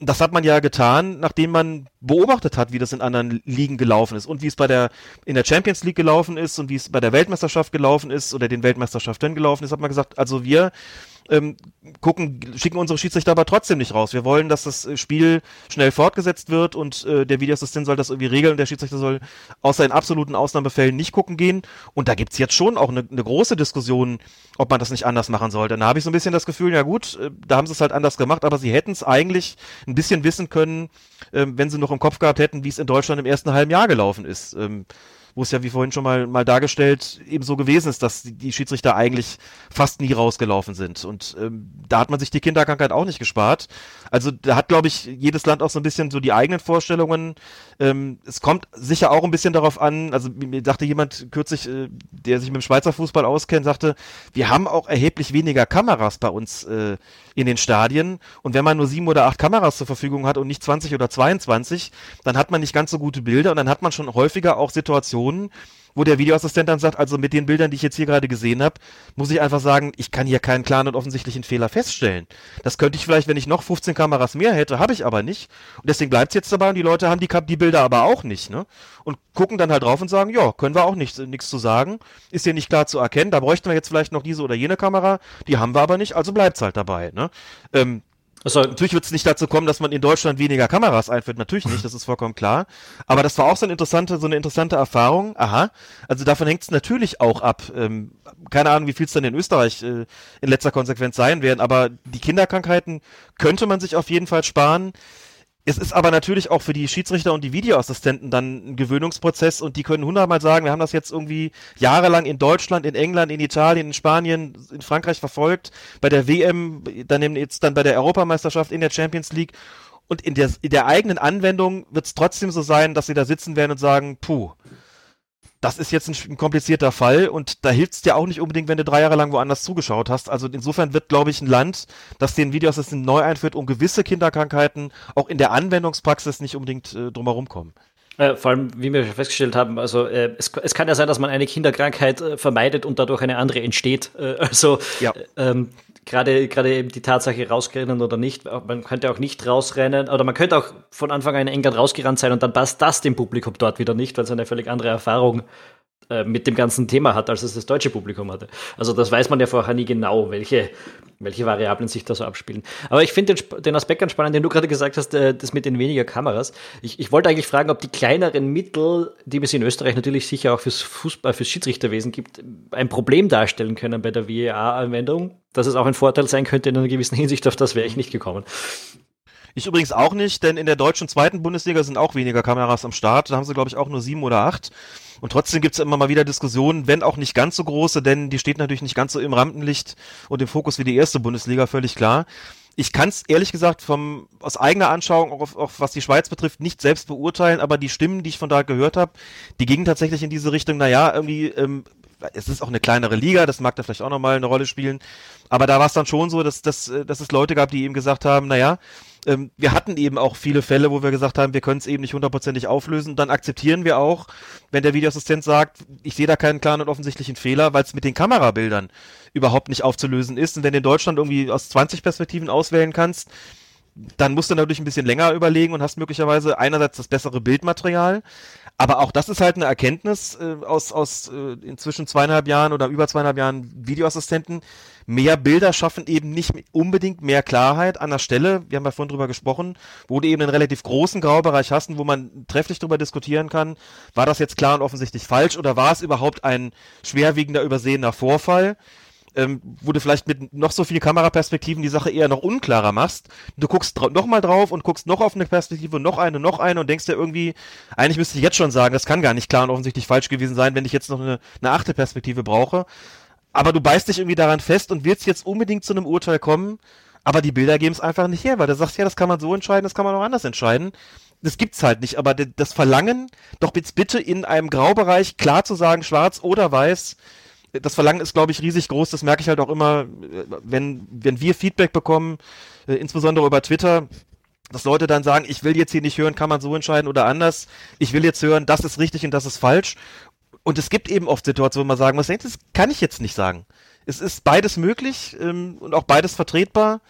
das hat man ja getan, nachdem man beobachtet hat, wie das in anderen Ligen gelaufen ist und wie es bei der in der Champions League gelaufen ist und wie es bei der Weltmeisterschaft gelaufen ist oder den Weltmeisterschaften gelaufen ist, hat man gesagt, also wir ähm, gucken, schicken unsere Schiedsrichter aber trotzdem nicht raus. Wir wollen, dass das Spiel schnell fortgesetzt wird und äh, der Videoassistent soll das irgendwie regeln und der Schiedsrichter soll außer in absoluten Ausnahmefällen nicht gucken gehen. Und da gibt's jetzt schon auch eine, eine große Diskussion, ob man das nicht anders machen sollte. Da habe ich so ein bisschen das Gefühl, ja gut, äh, da haben sie es halt anders gemacht, aber sie hätten es eigentlich ein bisschen wissen können, äh, wenn sie noch im Kopf gehabt hätten, wie es in Deutschland im ersten halben Jahr gelaufen ist. Ähm, wo es ja, wie vorhin schon mal, mal dargestellt, eben so gewesen ist, dass die Schiedsrichter eigentlich fast nie rausgelaufen sind. Und ähm, da hat man sich die Kinderkrankheit auch nicht gespart. Also da hat, glaube ich, jedes Land auch so ein bisschen so die eigenen Vorstellungen. Ähm, es kommt sicher auch ein bisschen darauf an, also mir dachte jemand kürzlich, äh, der sich mit dem Schweizer Fußball auskennt, sagte, wir haben auch erheblich weniger Kameras bei uns äh, in den Stadien. Und wenn man nur sieben oder acht Kameras zur Verfügung hat und nicht 20 oder 22, dann hat man nicht ganz so gute Bilder und dann hat man schon häufiger auch Situationen, wo der Videoassistent dann sagt, also mit den Bildern, die ich jetzt hier gerade gesehen habe, muss ich einfach sagen, ich kann hier keinen klaren und offensichtlichen Fehler feststellen. Das könnte ich vielleicht, wenn ich noch 15 Kameras mehr hätte, habe ich aber nicht. Und deswegen bleibt es jetzt dabei und die Leute haben die, die Bilder aber auch nicht, ne? Und gucken dann halt drauf und sagen, ja, können wir auch nichts nichts zu sagen. Ist hier nicht klar zu erkennen, da bräuchten wir jetzt vielleicht noch diese oder jene Kamera, die haben wir aber nicht, also bleibt's halt dabei, ne? Ähm, also, natürlich wird es nicht dazu kommen, dass man in Deutschland weniger Kameras einführt. Natürlich nicht, das ist vollkommen klar. Aber das war auch so eine interessante, so eine interessante Erfahrung. Aha. Also davon hängt es natürlich auch ab. Ähm, keine Ahnung, wie viel es dann in Österreich äh, in letzter Konsequenz sein werden. Aber die Kinderkrankheiten könnte man sich auf jeden Fall sparen. Es ist aber natürlich auch für die Schiedsrichter und die Videoassistenten dann ein Gewöhnungsprozess und die können hundertmal sagen, wir haben das jetzt irgendwie jahrelang in Deutschland, in England, in Italien, in Spanien, in Frankreich verfolgt, bei der WM, dann jetzt dann bei der Europameisterschaft, in der Champions League. Und in der, in der eigenen Anwendung wird es trotzdem so sein, dass sie da sitzen werden und sagen, puh, das ist jetzt ein, komplizierter Fall und da hilft es dir auch nicht unbedingt, wenn du drei Jahre lang woanders zugeschaut hast. Also insofern wird, glaube ich, ein Land, das den Videoassistent neu einführt, um gewisse Kinderkrankheiten auch in der Anwendungspraxis nicht unbedingt äh, drumherum kommen. Äh, vor allem, wie wir schon festgestellt haben, also äh, es, es, kann ja sein, dass man eine Kinderkrankheit äh, vermeidet und dadurch eine andere entsteht. Äh, also ja. ähm, gerade gerade eben die Tatsache rausrennen oder nicht. Man könnte auch nicht rausrennen oder man könnte auch von Anfang an in England rausgerannt sein und dann passt das dem Publikum dort wieder nicht, weil es eine völlig andere Erfahrung äh, mit dem ganzen Thema hat, als es das deutsche Publikum hatte. Also das weiß man ja vorher nie genau, welche, welche Variablen sich da so abspielen. Aber ich finde den, den, Aspekt ganz spannend, den du gerade gesagt hast, äh, das mit den weniger Kameras. Ich, ich wollte eigentlich fragen, ob die kleineren Mittel, die es in Österreich natürlich sicher auch fürs Fußball, fürs Schiedsrichterwesen gibt, ein Problem darstellen können bei der VAR-Anwendung, dass es auch ein Vorteil sein könnte in einer gewissen Hinsicht, auf das wäre ich nicht gekommen. Ich übrigens auch nicht, denn in der deutschen zweiten Bundesliga sind auch weniger Kameras am Start. Da haben sie, glaube ich, auch nur sieben oder acht. Und trotzdem gibt es immer mal wieder Diskussionen, wenn auch nicht ganz so große, denn die steht natürlich nicht ganz so im Rampenlicht und im Fokus wie die erste Bundesliga, völlig klar. Ich kann es ehrlich gesagt vom aus eigener Anschauung, auch, auch, was die Schweiz betrifft, nicht selbst beurteilen, aber die Stimmen, die ich von da gehört habe, die gingen tatsächlich in diese Richtung, naja, irgendwie ähm, es ist auch eine kleinere Liga, das mag da vielleicht auch nochmal eine Rolle spielen. Aber da war es dann schon so, dass, dass, äh, dass es Leute gab, die eben gesagt haben, naja, ähm, wir hatten eben auch viele Fälle, wo wir gesagt haben, wir können es eben nicht hundertprozentig auflösen. Dann akzeptieren wir auch, wenn der Videoassistent sagt, ich sehe da keinen klaren und offensichtlichen Fehler, weil es mit den Kamerabildern überhaupt nicht aufzulösen ist. Und wenn du in Deutschland irgendwie aus 20 Perspektiven auswählen kannst, dann musst du natürlich ein bisschen länger überlegen und hast möglicherweise einerseits das bessere Bildmaterial, aber auch das ist halt eine Erkenntnis äh, aus, aus äh, inzwischen zweieinhalb Jahren oder über zweieinhalb Jahren Videoassistenten. Mehr Bilder schaffen eben nicht unbedingt mehr Klarheit an der Stelle. Wir haben ja vorhin drüber gesprochen, wo du eben einen relativ großen Graubereich hast, wo man trefflich darüber diskutieren kann, war das jetzt klar und offensichtlich falsch oder war es überhaupt ein schwerwiegender übersehener Vorfall? ähm, wo du vielleicht mit noch so viel Kameraperspektiven die Sache eher noch unklarer machst. Du guckst dra noch mal drauf und guckst noch auf eine Perspektive, noch eine, noch eine und denkst dir irgendwie, eigentlich müsste ich jetzt schon sagen, das kann gar nicht klar und offensichtlich falsch gewesen sein, wenn ich jetzt noch eine, eine achte Perspektive brauche. Aber du beißt dich irgendwie daran fest und willst jetzt unbedingt zu einem Urteil kommen, aber die Bilder geben es einfach nicht her, weil du sagst, ja, das kann man so entscheiden, das kann man auch anders entscheiden. Das gibt's halt nicht, aber das Verlangen, doch jetzt bitte in einem Graubereich klar zu sagen, schwarz oder weiß, das Verlangen ist, glaube ich, riesig groß. Das merke ich halt auch immer, wenn, wenn wir Feedback bekommen, äh, insbesondere über Twitter, dass Leute dann sagen, ich will jetzt hier nicht hören, kann man so entscheiden oder anders. Ich will jetzt hören, das ist richtig und das ist falsch. Und es gibt eben oft Situationen, wo man sagen muss, das kann ich jetzt nicht sagen. Es ist beides möglich ähm, und auch beides vertretbar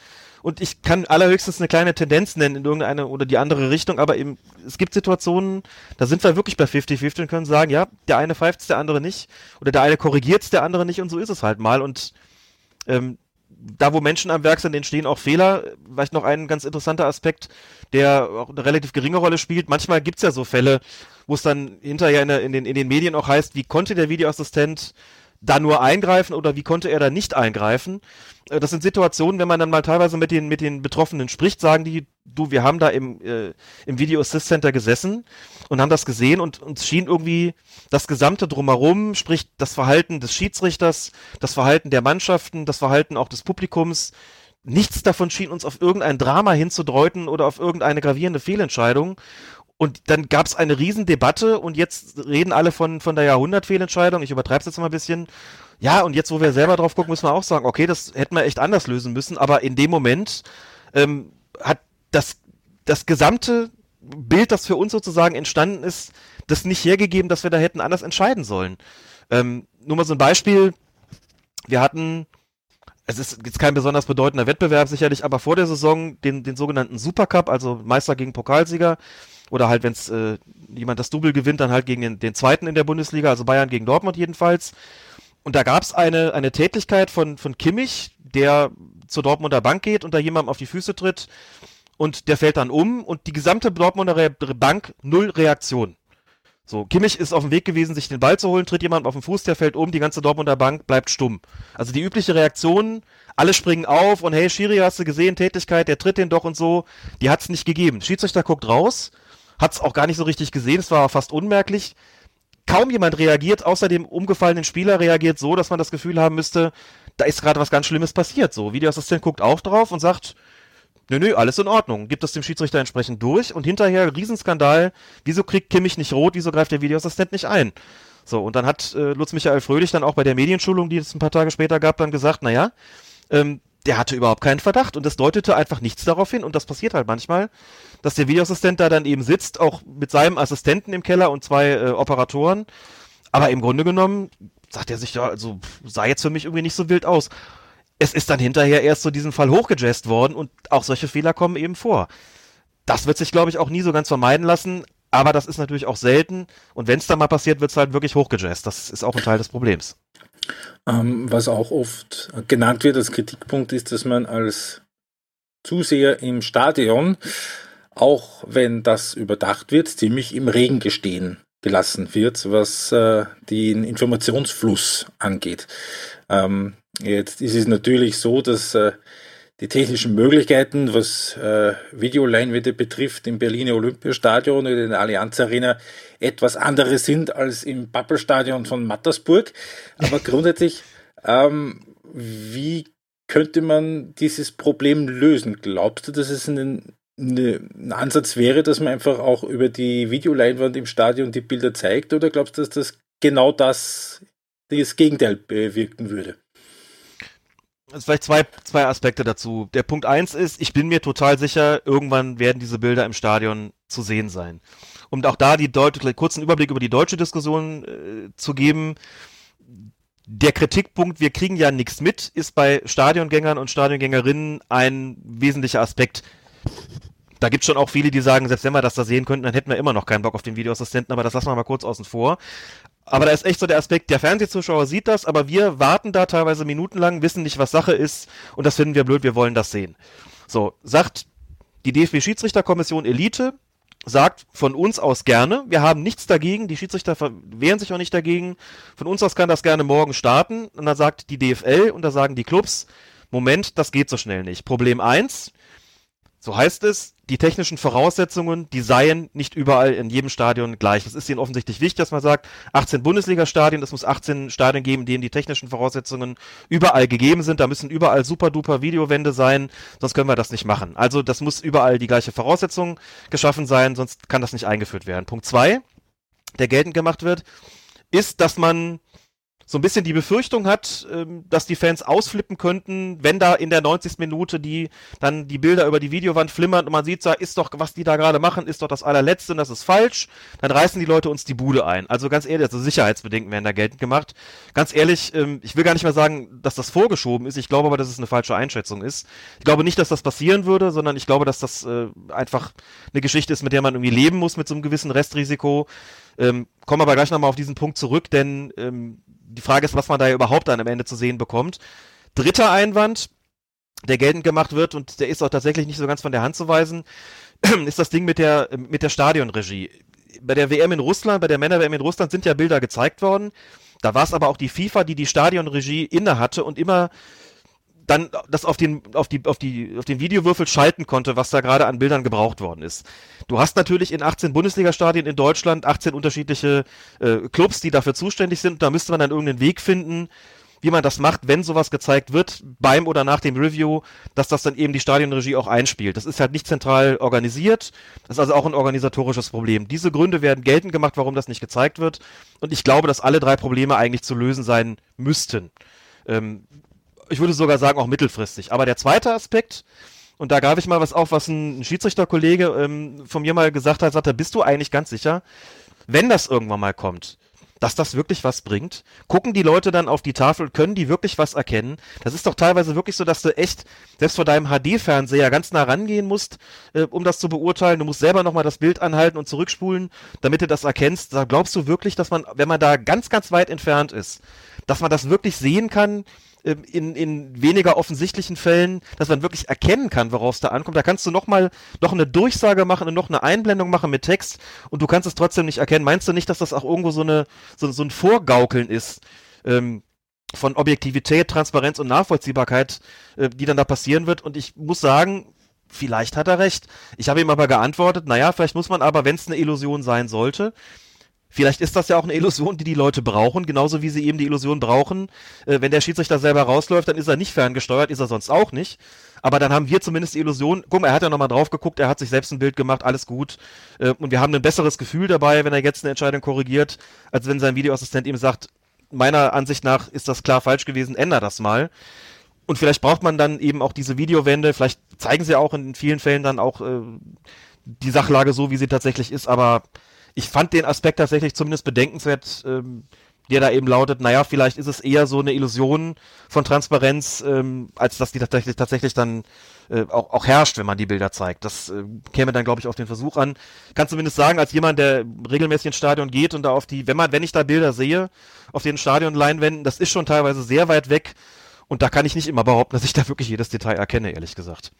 und ich kann allerhöchstens eine kleine Tendenz nennen in irgendeine oder die andere Richtung, aber eben, es gibt Situationen, da sind wir wirklich bei 50-50 und können sagen, ja, der eine pfeift der andere nicht oder der eine korrigiert der andere nicht und so ist es halt mal und ähm, da, wo Menschen am Werk sind, entstehen auch Fehler. Vielleicht noch ein ganz interessanter Aspekt, der auch eine relativ geringe Rolle spielt. Manchmal gibt's ja so Fälle, wo es dann hinterher in, der, in, den, in den Medien auch heißt, wie konnte der Videoassistent da nur eingreifen oder wie konnte er da nicht eingreifen? Äh, das sind Situationen, wenn man dann mal teilweise mit den, mit den Betroffenen spricht, sagen die, du, wir haben da im, äh, im Video Assist Center gesessen und haben das gesehen und uns schien irgendwie das gesamte drumherum, sprich das Verhalten des Schiedsrichters, das Verhalten der Mannschaften, das Verhalten auch des Publikums, nichts davon schien uns auf irgendein Drama hinzudeuten oder auf irgendeine gravierende Fehlentscheidung. Und dann gab es eine Riesendebatte und jetzt reden alle von, von der Jahrhundertfehlentscheidung. Ich übertreibe es jetzt mal ein bisschen. Ja, und jetzt, wo wir selber drauf gucken, müssen wir auch sagen, okay, das hätten wir echt anders lösen müssen. Aber in dem Moment ähm, hat das, das gesamte Bild, das für uns sozusagen entstanden ist, das nicht hergegeben, dass wir da hätten anders entscheiden sollen. Ähm, nur mal so ein Beispiel. Wir hatten, es ist jetzt kein besonders bedeutender Wettbewerb sicherlich, aber vor der Saison den, den sogenannten Supercup, also Meister gegen Pokalsieger, oder halt, wenn es äh, jemand das Double gewinnt, dann halt gegen den, den zweiten in der Bundesliga, also Bayern gegen Dortmund jedenfalls. Und da gab es eine, eine Tätigkeit von, von Kimmich, der zur Dortmunder Bank geht und da jemandem auf die Füße tritt und der fällt dann um und die gesamte Dortmunder Bank null Reaktion. So, Kimmich ist auf dem Weg gewesen, sich den Ball zu holen, tritt jemand auf den Fuß, der fällt um, die ganze Dortmunder Bank bleibt stumm. Also die übliche Reaktion, alle springen auf und hey, Schiri, hast du gesehen, Tätigkeit, der tritt den doch und so, die hat's nicht gegeben. Schiedsrichter guckt raus, hat's auch gar nicht so richtig gesehen, es war fast unmerklich. Kaum jemand reagiert, außer dem umgefallenen Spieler reagiert so, dass man das Gefühl haben müsste, da ist gerade was ganz Schlimmes passiert. So, Videoassistent guckt auch drauf und sagt, nö, nö, alles in Ordnung. Gibt es dem Schiedsrichter entsprechend durch und hinterher Riesenskandal. Wieso kriegt Kimmich nicht rot? Wieso greift der Videoassistent nicht ein? So, und dann hat äh, Lutz Michael Fröhlich dann auch bei der Medienschulung, die es ein paar Tage später gab, dann gesagt, naja, ähm, der hatte überhaupt keinen Verdacht und das deutete einfach nichts darauf hin und das passiert halt manchmal, dass der Videoassistent da dann eben sitzt, auch mit seinem Assistenten im Keller und zwei äh, Operatoren, aber im Grunde genommen sagt er sich ja, also sah jetzt für mich irgendwie nicht so wild aus. Es ist dann hinterher erst so diesen Fall hochgejazzt worden und auch solche Fehler kommen eben vor. Das wird sich, glaube ich, auch nie so ganz vermeiden lassen, aber das ist natürlich auch selten und wenn es dann mal passiert, wird es halt wirklich hochgejazzt. Das ist auch ein Teil des Problems. Ähm, was auch oft genannt wird als Kritikpunkt ist, dass man als Zuseher im Stadion, auch wenn das überdacht wird, ziemlich im Regen gestehen gelassen wird, was äh, den Informationsfluss angeht. Ähm, jetzt ist es natürlich so, dass äh, die technischen Möglichkeiten, was äh, Videoleinwände betrifft, im Berliner Olympiastadion oder in der Allianz Arena etwas andere sind als im Pappelstadion von Mattersburg. Aber grundsätzlich, ähm, wie könnte man dieses Problem lösen? Glaubst du, dass es ein, ein Ansatz wäre, dass man einfach auch über die Videoleinwand im Stadion die Bilder zeigt? Oder glaubst du, dass das genau das das Gegenteil bewirken würde. Also vielleicht zwei, zwei Aspekte dazu. Der Punkt eins ist, ich bin mir total sicher, irgendwann werden diese Bilder im Stadion zu sehen sein. Um auch da die kurzen Überblick über die deutsche Diskussion äh, zu geben, der Kritikpunkt, wir kriegen ja nichts mit, ist bei Stadiongängern und Stadiongängerinnen ein wesentlicher Aspekt. Da gibt es schon auch viele, die sagen, selbst wenn wir das da sehen könnten, dann hätten wir immer noch keinen Bock auf den Videoassistenten, aber das lassen wir mal kurz außen vor. Aber da ist echt so der Aspekt, der Fernsehzuschauer sieht das, aber wir warten da teilweise minutenlang, wissen nicht, was Sache ist und das finden wir blöd, wir wollen das sehen. So, sagt die DFB-Schiedsrichterkommission Elite, sagt von uns aus gerne, wir haben nichts dagegen, die Schiedsrichter wehren sich auch nicht dagegen, von uns aus kann das gerne morgen starten und dann sagt die DFL und da sagen die Clubs, Moment, das geht so schnell nicht. Problem eins, so heißt es, die technischen Voraussetzungen, die seien nicht überall in jedem Stadion gleich. Es ist ihnen offensichtlich wichtig, dass man sagt, 18 Bundesliga-Stadien, es muss 18 Stadien geben, in denen die technischen Voraussetzungen überall gegeben sind. Da müssen überall super duper Videowände sein, sonst können wir das nicht machen. Also das muss überall die gleiche Voraussetzung geschaffen sein, sonst kann das nicht eingeführt werden. Punkt zwei, der geltend gemacht wird, ist, dass man so ein bisschen die Befürchtung hat, ähm, dass die Fans ausflippen könnten, wenn da in der 90. Minute die dann die Bilder über die Videowand flimmern und man sieht, ist doch, was die da gerade machen, ist doch das allerletzte und das ist falsch, dann reißen die Leute uns die Bude ein. Also ganz ehrlich, also Sicherheitsbedenken werden da geltend gemacht. Ganz ehrlich, ähm, ich will gar nicht mehr sagen, dass das vorgeschoben ist, ich glaube aber, dass es eine falsche Einschätzung ist. Ich glaube nicht, dass das passieren würde, sondern ich glaube, dass das äh, einfach eine Geschichte ist, mit der man irgendwie leben muss, mit so einem gewissen Restrisiko. Ähm, komme aber gleich nochmal auf diesen Punkt zurück, denn ähm, die Frage ist, was man da überhaupt dann am Ende zu sehen bekommt. Dritter Einwand, der geltend gemacht wird und der ist auch tatsächlich nicht so ganz von der Hand zu weisen, ist das Ding mit der, mit der Stadionregie. Bei der WM in Russland, bei der Männer-WM in Russland sind ja Bilder gezeigt worden. Da war es aber auch die FIFA, die die Stadionregie inne hatte und immer dann das auf den, auf die, auf die, auf den Videowürfel schalten konnte, was da gerade an Bildern gebraucht worden ist. Du hast natürlich in 18 Bundesliga-Stadien in Deutschland 18 unterschiedliche äh, Clubs, die dafür zuständig sind. Da müsste man dann irgendeinen Weg finden, wie man das macht, wenn sowas gezeigt wird, beim oder nach dem Review, dass das dann eben die Stadionregie auch einspielt. Das ist halt nicht zentral organisiert. Das ist also auch ein organisatorisches Problem. Diese Gründe werden geltend gemacht, warum das nicht gezeigt wird. Und ich glaube, dass alle drei Probleme eigentlich zu lösen sein müssten. Ähm, ich würde sogar sagen, auch mittelfristig. Aber der zweite Aspekt, und da greife ich mal was auf, was ein Schiedsrichterkollege ähm, von mir mal gesagt hat, sagte, bist du eigentlich ganz sicher, wenn das irgendwann mal kommt, dass das wirklich was bringt? Gucken die Leute dann auf die Tafel, können die wirklich was erkennen? Das ist doch teilweise wirklich so, dass du echt selbst vor deinem HD-Fernseher ganz nah rangehen musst, äh, um das zu beurteilen. Du musst selber nochmal das Bild anhalten und zurückspulen, damit du das erkennst. Da glaubst du wirklich, dass man, wenn man da ganz, ganz weit entfernt ist, dass man das wirklich sehen kann, in, in weniger offensichtlichen Fällen, dass man wirklich erkennen kann, worauf es da ankommt. Da kannst du noch mal noch eine Durchsage machen und noch eine Einblendung machen mit Text und du kannst es trotzdem nicht erkennen. Meinst du nicht, dass das auch irgendwo so eine so, so ein Vorgaukeln ist? Ähm, von Objektivität, Transparenz und Nachvollziehbarkeit, äh, die dann da passieren wird. Und ich muss sagen, vielleicht hat er recht. Ich habe ihm aber geantwortet, naja, vielleicht muss man aber, wenn es eine Illusion sein sollte, Vielleicht ist das ja auch eine Illusion, die die Leute brauchen, genauso wie sie eben die Illusion brauchen. Äh, wenn der Schiedsrichter selber rausläuft, dann ist er nicht ferngesteuert, ist er sonst auch nicht. Aber dann haben wir zumindest die Illusion, guck mal, er hat ja nochmal drauf geguckt, er hat sich selbst ein Bild gemacht, alles gut. Äh, und wir haben ein besseres Gefühl dabei, wenn er jetzt eine Entscheidung korrigiert, als wenn sein Videoassistent ihm sagt, meiner Ansicht nach ist das klar falsch gewesen, änder das mal. Und vielleicht braucht man dann eben auch diese Videowände, vielleicht zeigen sie auch in vielen Fällen dann auch äh, die Sachlage so, wie sie tatsächlich ist, aber ich fand den Aspekt tatsächlich zumindest bedenkenswert, ähm, der da eben lautet, naja, vielleicht ist es eher so eine Illusion von Transparenz, ähm, als dass die tatsächlich, tatsächlich dann äh, auch, auch herrscht, wenn man die Bilder zeigt. Das äh, käme dann, glaube ich, auf den Versuch an. Kann zumindest sagen, als jemand, der regelmäßig ins Stadion geht und da auf die, wenn man, wenn ich da Bilder sehe, auf den Stadionleinwänden, das ist schon teilweise sehr weit weg und da kann ich nicht immer behaupten, dass ich da wirklich jedes Detail erkenne, ehrlich gesagt.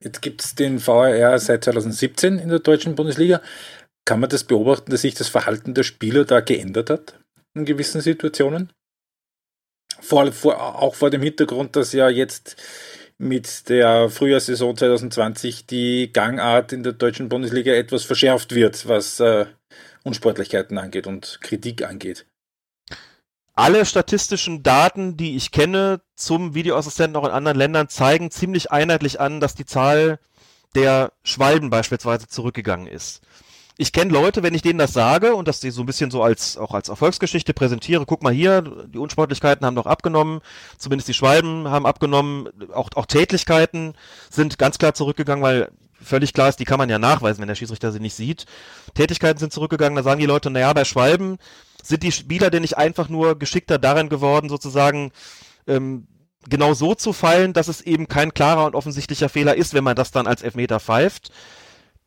Jetzt gibt es den VAR seit 2017 in der deutschen Bundesliga. Kann man das beobachten, dass sich das Verhalten der Spieler da geändert hat in gewissen Situationen? Vor, vor, auch vor dem Hintergrund, dass ja jetzt mit der Frühjahrssaison 2020 die Gangart in der deutschen Bundesliga etwas verschärft wird, was äh, Unsportlichkeiten angeht und Kritik angeht. Alle statistischen Daten, die ich kenne zum Videoassistenten auch in anderen Ländern, zeigen ziemlich einheitlich an, dass die Zahl der Schwalben beispielsweise zurückgegangen ist. Ich kenne Leute, wenn ich denen das sage und das so ein bisschen so als auch als Erfolgsgeschichte präsentiere, guck mal hier, die Unsportlichkeiten haben doch abgenommen, zumindest die Schwalben haben abgenommen, auch, auch Tätlichkeiten sind ganz klar zurückgegangen, weil völlig klar ist, die kann man ja nachweisen, wenn der Schiedsrichter sie nicht sieht. Tätigkeiten sind zurückgegangen, da sagen die Leute, naja, bei Schwalben sind die Spieler denn nicht einfach nur geschickter darin geworden, sozusagen ähm, genau so zu fallen, dass es eben kein klarer und offensichtlicher Fehler ist, wenn man das dann als Elfmeter pfeift.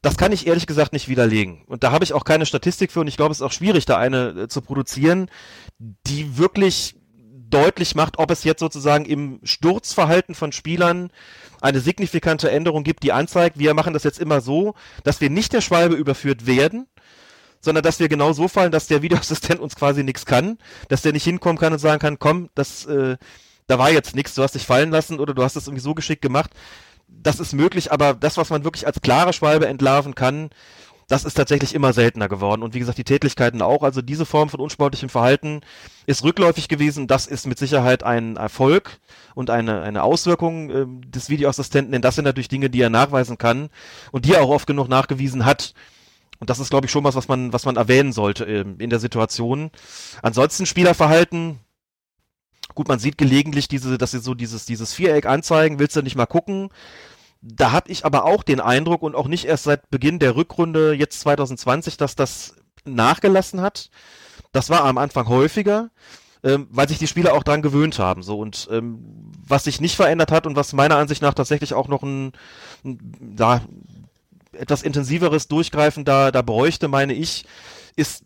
Das kann ich ehrlich gesagt nicht widerlegen. Und da habe ich auch keine Statistik für und ich glaube, es ist auch schwierig, da eine äh, zu produzieren, die wirklich deutlich macht, ob es jetzt sozusagen im Sturzverhalten von Spielern eine signifikante Änderung gibt, die anzeigt, wir machen das jetzt immer so, dass wir nicht der Schwalbe überführt werden, sondern dass wir genau so fallen, dass der Videoassistent uns quasi nichts kann, dass der nicht hinkommen kann und sagen kann, komm, das, äh, da war jetzt nichts, du hast dich fallen lassen oder du hast es irgendwie so geschickt gemacht das ist möglich, aber das, was man wirklich als klare Schwalbe entlarven kann, das ist tatsächlich immer seltener geworden. Und wie gesagt, die Tätlichkeiten auch. Also diese Form von unsportlichem Verhalten ist rückläufig gewesen. Das ist mit Sicherheit ein Erfolg und eine, eine Auswirkung äh, des Videoassistenten, denn das sind natürlich Dinge, die er nachweisen kann und die er auch oft genug nachgewiesen hat. Und das ist, glaube ich, schon was, was man, was man erwähnen sollte äh, in der Situation. Ansonsten Spielerverhalten, Gut, man sieht gelegentlich diese, dass sie so dieses, dieses Viereck anzeigen, willst du nicht mal gucken? Da habe ich aber auch den Eindruck und auch nicht erst seit Beginn der Rückrunde jetzt 2020, dass das nachgelassen hat. Das war am Anfang häufiger, ähm, weil sich die Spieler auch dran gewöhnt haben. So und ähm, was sich nicht verändert hat und was meiner Ansicht nach tatsächlich auch noch ein, ein da etwas intensiveres Durchgreifen da da bräuchte, meine ich, ist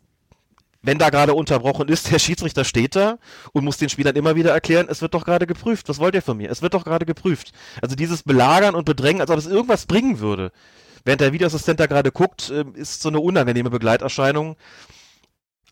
wenn da gerade unterbrochen ist, der Schiedsrichter steht da und muss den Spielern immer wieder erklären, es wird doch gerade geprüft. Was wollt ihr von mir? Es wird doch gerade geprüft. Also dieses Belagern und Bedrängen, als ob es irgendwas bringen würde. Während der Videoassistent da gerade guckt, ähm, ist so eine unangenehme Begleiterscheinung.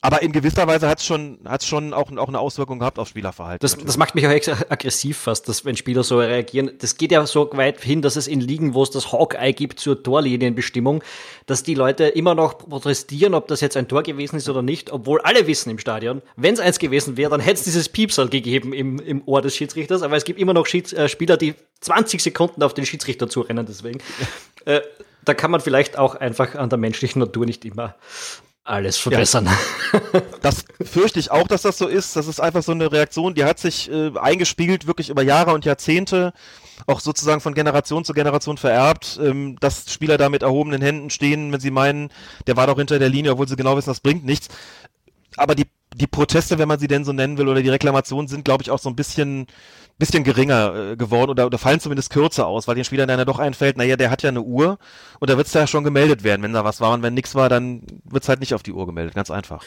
Aber in gewisser Weise hat es schon, hat's schon auch, auch eine Auswirkung gehabt auf Spielerverhalten. Das, das macht mich auch aggressiv fast, dass wenn Spieler so reagieren. Das geht ja so weit hin, dass es in Ligen, wo es das Hawkeye gibt zur Torlinienbestimmung, dass die Leute immer noch protestieren, ob das jetzt ein Tor gewesen ist oder nicht, obwohl alle wissen im Stadion, wenn es eins gewesen wäre, dann hätte es dieses Piepsal gegeben im, im Ohr des Schiedsrichters. Aber es gibt immer noch Schieds äh, Spieler, die 20 Sekunden auf den Schiedsrichter zurennen, deswegen. äh, da kann man vielleicht auch einfach an der menschlichen Natur nicht immer alles verbessern. Ja. Das fürchte ich auch, dass das so ist. Das ist einfach so eine Reaktion, die hat sich äh, eingespielt, wirklich über Jahre und Jahrzehnte, auch sozusagen von Generation zu Generation vererbt, ähm, dass Spieler da mit erhobenen Händen stehen, wenn sie meinen, der war doch hinter der Linie, obwohl sie genau wissen, das bringt nichts. Aber die, die Proteste, wenn man sie denn so nennen will, oder die Reklamationen sind, glaube ich, auch so ein bisschen bisschen geringer äh, geworden oder, oder fallen zumindest kürzer aus, weil den Spielern dann ja doch einfällt, naja, der hat ja eine Uhr und da wird es ja schon gemeldet werden, wenn da was war und wenn nichts war, dann wird es halt nicht auf die Uhr gemeldet, ganz einfach.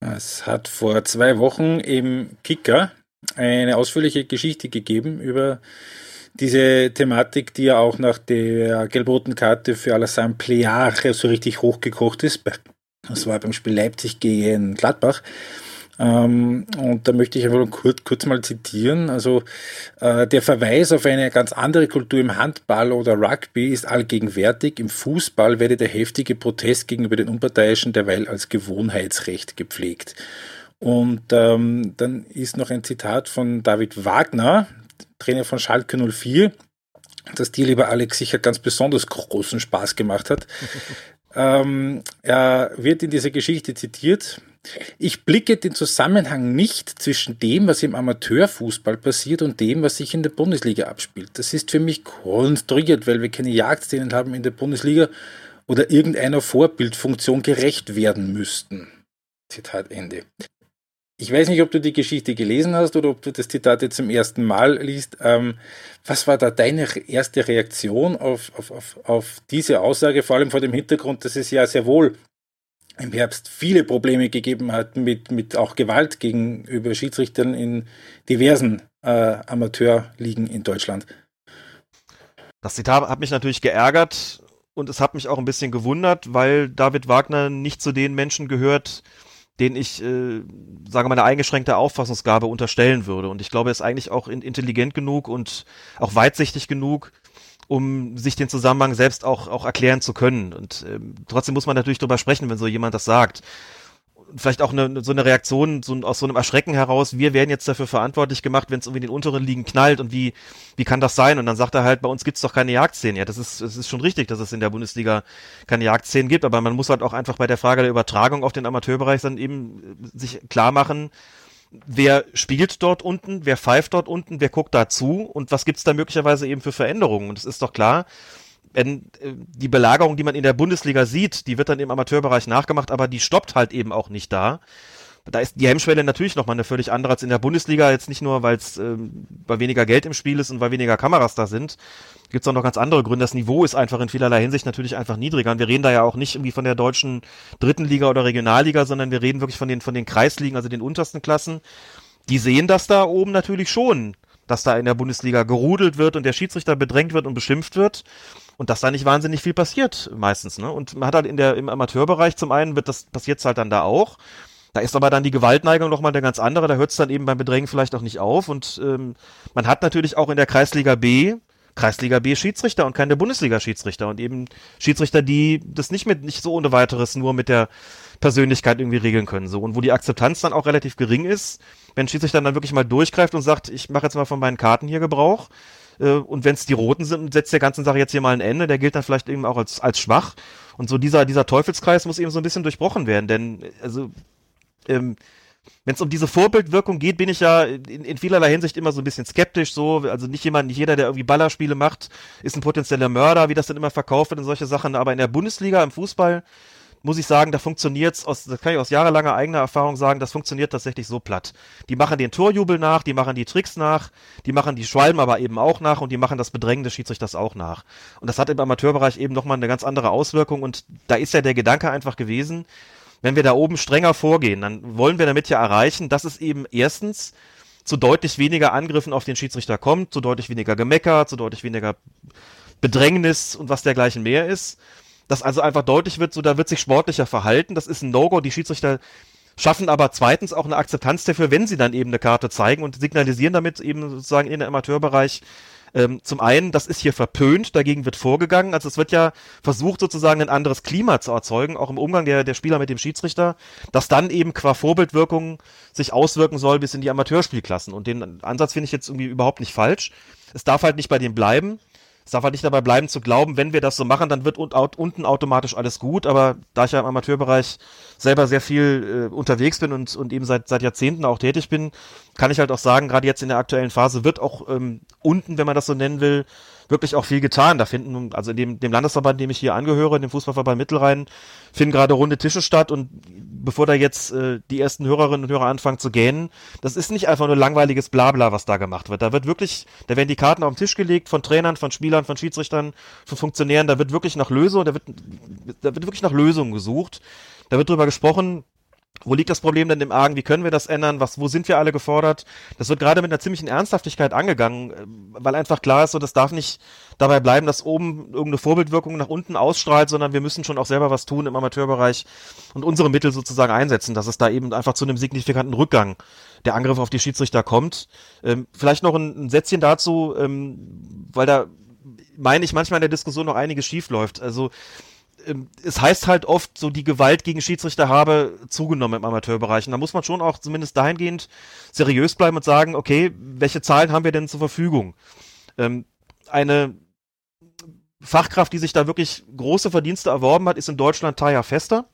Es hat vor zwei Wochen im Kicker eine ausführliche Geschichte gegeben über diese Thematik, die ja auch nach der gelb-roten Karte für Alassane Pleare so richtig hochgekocht ist. Das war beim Spiel Leipzig gegen Gladbach. Ähm, und da möchte ich einfach kurz, kurz mal zitieren. Also äh, der Verweis auf eine ganz andere Kultur im Handball oder Rugby ist allgegenwärtig. Im Fußball werde der heftige Protest gegenüber den Unparteiischen derweil als Gewohnheitsrecht gepflegt. Und ähm, dann ist noch ein Zitat von David Wagner, Trainer von Schalke 04, das dir, lieber Alex, sicher ganz besonders großen Spaß gemacht hat. ähm, er wird in dieser Geschichte zitiert. Ich blicke den Zusammenhang nicht zwischen dem, was im Amateurfußball passiert und dem, was sich in der Bundesliga abspielt. Das ist für mich konstruiert, weil wir keine Jagdszenen haben in der Bundesliga oder irgendeiner Vorbildfunktion gerecht werden müssten. Zitat Ende. Ich weiß nicht, ob du die Geschichte gelesen hast oder ob du das Zitat jetzt zum ersten Mal liest. Ähm, was war da deine erste Reaktion auf, auf, auf, auf diese Aussage, vor allem vor dem Hintergrund, dass es ja sehr wohl im Herbst viele Probleme gegeben hat mit, mit auch Gewalt gegenüber Schiedsrichtern in diversen äh, Amateurligen in Deutschland. Das Zitat hat mich natürlich geärgert und es hat mich auch ein bisschen gewundert, weil David Wagner nicht zu den Menschen gehört, denen ich, äh, sage mal, eine eingeschränkte Auffassungsgabe unterstellen würde. Und ich glaube, er ist eigentlich auch intelligent genug und auch weitsichtig genug, um sich den Zusammenhang selbst auch, auch erklären zu können. Und ähm, trotzdem muss man natürlich drüber sprechen, wenn so jemand das sagt. vielleicht auch eine, so eine Reaktion so, aus so einem Erschrecken heraus, wir werden jetzt dafür verantwortlich gemacht, wenn es irgendwie in den unteren Ligen knallt und wie, wie kann das sein? Und dann sagt er halt, bei uns gibt's doch keine Jagdszenen. Ja, das ist, das ist schon richtig, dass es in der Bundesliga keine Jagdszenen gibt, aber man muss halt auch einfach bei der Frage der Übertragung auf den Amateurbereich dann eben äh, sich klar machen, wer spielt dort unten, wer pfeift dort unten, wer guckt da zu und was gibt's da möglicherweise eben für Veränderungen. Und es ist doch klar, wenn äh, die Belagerung, die man in der Bundesliga sieht, die wird dann im Amateurbereich nachgemacht, aber die stoppt halt eben auch nicht da. Da ist die Hemmschwelle natürlich nochmal eine völlig andere als in der Bundesliga. Jetzt nicht nur, weil es ähm, weil weniger Geld im Spiel ist und weil weniger Kameras da sind. Gibt es auch noch ganz andere Gründe. Das Niveau ist einfach in vielerlei Hinsicht natürlich einfach niedriger. Und wir reden da ja auch nicht irgendwie von der deutschen dritten Liga oder Regionalliga, sondern wir reden wirklich von den, von den Kreisligen, also den untersten Klassen. Die sehen das da oben natürlich schon, dass da in der Bundesliga gerudelt wird und der Schiedsrichter bedrängt wird und beschimpft wird und dass da nicht wahnsinnig viel passiert meistens. Ne? Und man hat halt in der im Amateurbereich zum einen wird das passiert halt dann da auch. Da ist aber dann die Gewaltneigung nochmal eine ganz andere. Da hört es dann eben beim Bedrängen vielleicht auch nicht auf. Und ähm, man hat natürlich auch in der Kreisliga B Kreisliga B Schiedsrichter und keine Bundesliga Schiedsrichter und eben Schiedsrichter, die das nicht mit nicht so ohne weiteres nur mit der Persönlichkeit irgendwie regeln können so und wo die Akzeptanz dann auch relativ gering ist, wenn Schiedsrichter dann wirklich mal durchgreift und sagt, ich mache jetzt mal von meinen Karten hier Gebrauch, äh, und wenn es die Roten sind, setzt der ganzen Sache jetzt hier mal ein Ende. Der gilt dann vielleicht eben auch als, als schwach. Und so dieser, dieser Teufelskreis muss eben so ein bisschen durchbrochen werden. Denn, also, ähm, wenn es um diese Vorbildwirkung geht, bin ich ja in, in vielerlei Hinsicht immer so ein bisschen skeptisch. So, also nicht jemand, nicht jeder, der irgendwie Ballerspiele macht, ist ein potenzieller Mörder, wie das dann immer verkauft wird und solche Sachen. Aber in der Bundesliga im Fußball muss ich sagen, da funktioniert's aus, das kann ich aus jahrelanger eigener Erfahrung sagen, das funktioniert tatsächlich so platt. Die machen den Torjubel nach, die machen die Tricks nach, die machen die Schwalben aber eben auch nach und die machen das Bedrängen des Schiedsrichters auch nach. Und das hat im Amateurbereich eben nochmal eine ganz andere Auswirkung und da ist ja der Gedanke einfach gewesen, wenn wir da oben strenger vorgehen, dann wollen wir damit ja erreichen, dass es eben erstens zu deutlich weniger Angriffen auf den Schiedsrichter kommt, zu deutlich weniger Gemecker, zu deutlich weniger Bedrängnis und was dergleichen mehr ist dass also einfach deutlich wird, so da wird sich sportlicher verhalten. Das ist ein No-Go. Die Schiedsrichter schaffen aber zweitens auch eine Akzeptanz dafür, wenn sie dann eben eine Karte zeigen und signalisieren damit eben sozusagen in den Amateurbereich, ähm, zum einen, das ist hier verpönt, dagegen wird vorgegangen. Also es wird ja versucht, sozusagen ein anderes Klima zu erzeugen, auch im Umgang der, der Spieler mit dem Schiedsrichter, das dann eben qua Vorbildwirkung sich auswirken soll bis in die Amateurspielklassen. Und den Ansatz finde ich jetzt irgendwie überhaupt nicht falsch. Es darf halt nicht bei dem bleiben. Es darf halt nicht dabei bleiben zu glauben, wenn wir das so machen, dann wird unten automatisch alles gut. Aber da ich ja im Amateurbereich selber sehr viel äh, unterwegs bin und, und eben seit, seit Jahrzehnten auch tätig bin, kann ich halt auch sagen, gerade jetzt in der aktuellen Phase wird auch ähm, unten, wenn man das so nennen will, wirklich auch viel getan. Da finden, also in dem, dem Landesverband, dem ich hier angehöre, dem Fußballverband Mittelrhein, finden gerade runde Tische statt und bevor da jetzt äh, die ersten Hörerinnen und Hörer anfangen zu gähnen, das ist nicht einfach nur langweiliges Blabla, was da gemacht wird. Da wird wirklich, da werden die Karten auf den Tisch gelegt von Trainern, von Spielern, von Schiedsrichtern, von Funktionären, da wird wirklich nach Lösungen, da wird, da wird wirklich nach Lösungen gesucht. Da wird drüber gesprochen, wo liegt das Problem denn im Argen? Wie können wir das ändern? Was, wo sind wir alle gefordert? Das wird gerade mit einer ziemlichen Ernsthaftigkeit angegangen, äh, weil einfach klar ist, so das darf nicht dabei bleiben, dass oben irgendeine Vorbildwirkung nach unten ausstrahlt, sondern wir müssen schon auch selber was tun im Amateurbereich und unsere Mittel sozusagen einsetzen, dass es da eben einfach zu einem signifikanten Rückgang der Angriff auf die Schiedsrichter kommt. Ähm, vielleicht noch ein, ein Sätzchen dazu, ähm, weil da meine ich manchmal in der Diskussion noch einiges schief läuft. Also es heißt halt oft, so die Gewalt gegen Schiedsrichter habe zugenommen im Amateurbereich. Und da muss man schon auch zumindest dahingehend seriös bleiben und sagen, okay, welche Zahlen haben wir denn zur Verfügung? Ähm, eine Fachkraft, die sich da wirklich große Verdienste erworben hat, ist in Deutschland Taya Fester.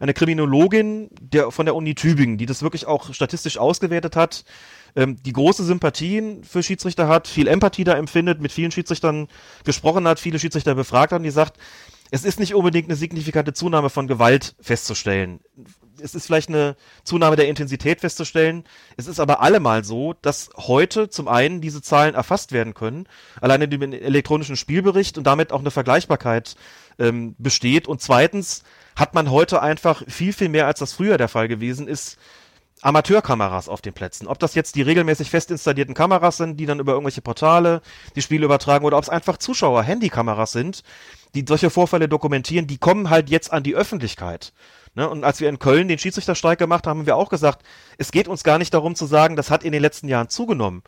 Eine Kriminologin der, von der Uni Tübingen, die das wirklich auch statistisch ausgewertet hat, ähm, die große Sympathien für Schiedsrichter hat, viel Empathie da empfindet, mit vielen Schiedsrichtern gesprochen hat, viele Schiedsrichter befragt hat und die sagt, es ist nicht unbedingt eine signifikante Zunahme von Gewalt festzustellen. Es ist vielleicht eine Zunahme der Intensität festzustellen. Es ist aber allemal so, dass heute zum einen diese Zahlen erfasst werden können, alleine dem elektronischen Spielbericht und damit auch eine Vergleichbarkeit ähm, besteht. Und zweitens hat man heute einfach viel, viel mehr, als das früher der Fall gewesen ist, Amateurkameras auf den Plätzen. Ob das jetzt die regelmäßig fest installierten Kameras sind, die dann über irgendwelche Portale die Spiele übertragen, oder ob es einfach Zuschauer, Handykameras sind, die solche Vorfälle dokumentieren, die kommen halt jetzt an die Öffentlichkeit. Ne? Und als wir in Köln den Schiedsrichterstreik gemacht haben, haben wir auch gesagt, es geht uns gar nicht darum zu sagen, das hat in den letzten Jahren zugenommen.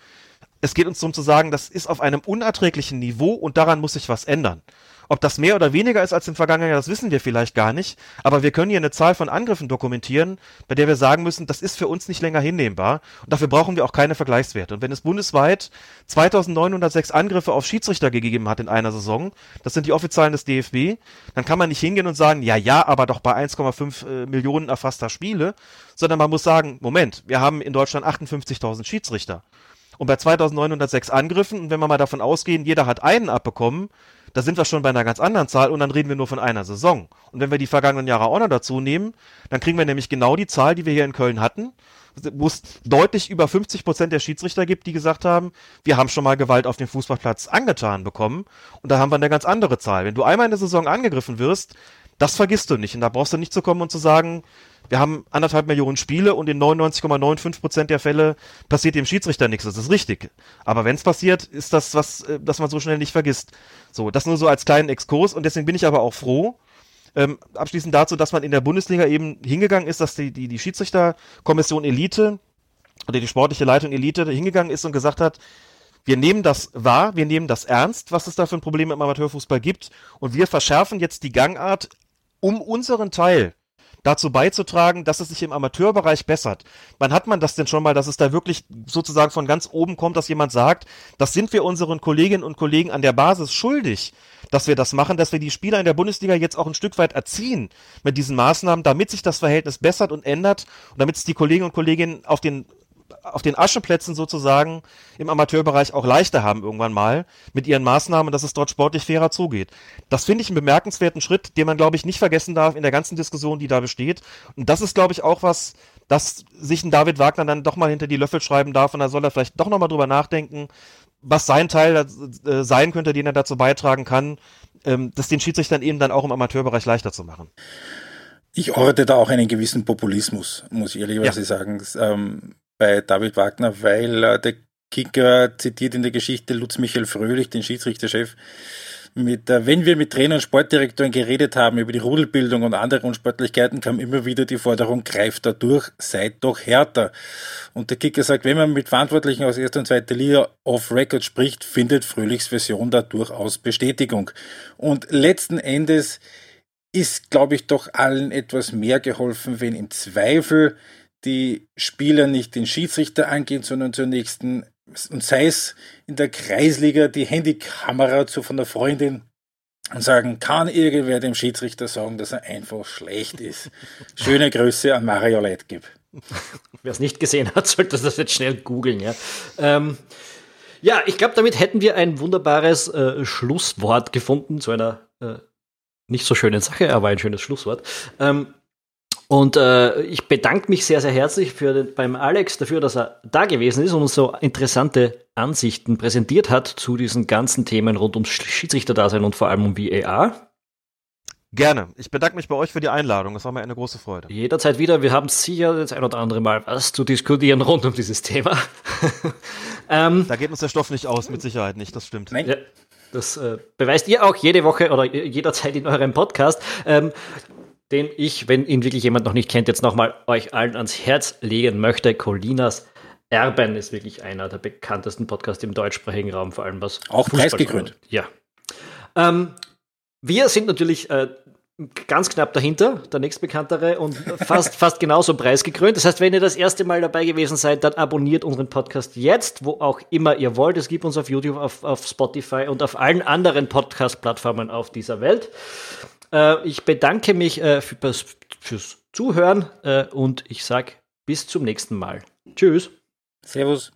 Es geht uns darum zu sagen, das ist auf einem unerträglichen Niveau und daran muss sich was ändern. Ob das mehr oder weniger ist als im vergangenen Jahr, das wissen wir vielleicht gar nicht. Aber wir können hier eine Zahl von Angriffen dokumentieren, bei der wir sagen müssen, das ist für uns nicht länger hinnehmbar. Und dafür brauchen wir auch keine Vergleichswerte. Und wenn es bundesweit 2906 Angriffe auf Schiedsrichter gegeben hat in einer Saison, das sind die Offizialen des DFB, dann kann man nicht hingehen und sagen, ja, ja, aber doch bei 1,5 äh, Millionen erfasster Spiele, sondern man muss sagen, Moment, wir haben in Deutschland 58.000 Schiedsrichter. Und bei 2906 Angriffen, und wenn wir mal davon ausgehen, jeder hat einen abbekommen, da sind wir schon bei einer ganz anderen Zahl und dann reden wir nur von einer Saison. Und wenn wir die vergangenen Jahre auch noch dazu nehmen, dann kriegen wir nämlich genau die Zahl, die wir hier in Köln hatten, wo es deutlich über 50 Prozent der Schiedsrichter gibt, die gesagt haben, wir haben schon mal Gewalt auf dem Fußballplatz angetan bekommen. Und da haben wir eine ganz andere Zahl. Wenn du einmal in der Saison angegriffen wirst, das vergisst du nicht. Und da brauchst du nicht zu kommen und zu sagen, wir haben anderthalb Millionen Spiele und in 99,95 Prozent der Fälle passiert dem Schiedsrichter nichts. Das ist richtig. Aber wenn es passiert, ist das was, äh, das man so schnell nicht vergisst. So, das nur so als kleinen Exkurs und deswegen bin ich aber auch froh, ähm, abschließend dazu, dass man in der Bundesliga eben hingegangen ist, dass die, die, die Schiedsrichterkommission Elite oder die sportliche Leitung Elite hingegangen ist und gesagt hat, wir nehmen das wahr, wir nehmen das ernst, was es da für ein Problem im Amateurfußball gibt und wir verschärfen jetzt die Gangart, um unseren Teil dazu beizutragen, dass es sich im Amateurbereich bessert. Wann hat man das denn schon mal, dass es da wirklich sozusagen von ganz oben kommt, dass jemand sagt, das sind wir unseren Kolleginnen und Kollegen an der Basis schuldig, dass wir das machen, dass wir die Spieler in der Bundesliga jetzt auch ein Stück weit erziehen mit diesen Maßnahmen, damit sich das Verhältnis bessert und ändert und damit es die Kolleginnen und Kollegen auf den auf den Ascheplätzen sozusagen im Amateurbereich auch leichter haben irgendwann mal mit ihren Maßnahmen, dass es dort sportlich fairer zugeht. Das finde ich einen bemerkenswerten Schritt, den man, glaube ich, nicht vergessen darf in der ganzen Diskussion, die da besteht. Und das ist, glaube ich, auch was, dass sich ein David Wagner dann doch mal hinter die Löffel schreiben darf und da soll er vielleicht doch nochmal drüber nachdenken, was sein Teil äh, sein könnte, den er dazu beitragen kann, ähm, das den Schiedsrichtern eben dann auch im Amateurbereich leichter zu machen. Ich orte da auch einen gewissen Populismus, muss ich ehrlicherweise ja. sagen. Ähm, bei David Wagner, weil äh, der Kicker zitiert in der Geschichte Lutz Michael Fröhlich, den Schiedsrichterchef, mit, äh, wenn wir mit Trainer und Sportdirektoren geredet haben über die Rudelbildung und andere Unsportlichkeiten, kam immer wieder die Forderung, greift da durch, seid doch härter. Und der Kicker sagt, wenn man mit Verantwortlichen aus erster und zweiter Liga off-Record spricht, findet Fröhlichs Version da durchaus Bestätigung. Und letzten Endes ist, glaube ich, doch allen etwas mehr geholfen, wenn im Zweifel die Spieler nicht den Schiedsrichter angehen, sondern zur nächsten, und sei es in der Kreisliga die Handykamera zu von der Freundin und sagen, kann irgendwer dem Schiedsrichter sagen, dass er einfach schlecht ist. Schöne Grüße an Mario Leitgeb. Wer es nicht gesehen hat, sollte das jetzt schnell googeln. Ja, ähm, ja ich glaube, damit hätten wir ein wunderbares äh, Schlusswort gefunden zu einer äh, nicht so schönen Sache, aber ein schönes Schlusswort. Ähm, und äh, ich bedanke mich sehr, sehr herzlich für den, beim Alex dafür, dass er da gewesen ist und uns so interessante Ansichten präsentiert hat zu diesen ganzen Themen rund ums Schiedsrichterdasein und vor allem um VAR. Gerne. Ich bedanke mich bei euch für die Einladung. Das war mir eine große Freude. Jederzeit wieder. Wir haben sicher das ein oder andere Mal was zu diskutieren rund um dieses Thema. ähm, da geht uns der Stoff nicht aus, mit Sicherheit nicht. Das stimmt. Ja, das äh, beweist ihr auch jede Woche oder jederzeit in eurem Podcast. Ähm, den ich, wenn ihn wirklich jemand noch nicht kennt, jetzt nochmal euch allen ans Herz legen möchte. Colinas Erben ist wirklich einer der bekanntesten Podcasts im deutschsprachigen Raum, vor allem was. Auch preisgekrönt. Ja. Ähm, wir sind natürlich äh, ganz knapp dahinter, der nächstbekanntere und fast, fast genauso preisgekrönt. Das heißt, wenn ihr das erste Mal dabei gewesen seid, dann abonniert unseren Podcast jetzt, wo auch immer ihr wollt. Es gibt uns auf YouTube, auf, auf Spotify und auf allen anderen Podcast-Plattformen auf dieser Welt. Äh, ich bedanke mich äh, für, fürs Zuhören äh, und ich sage bis zum nächsten Mal. Tschüss. Servus.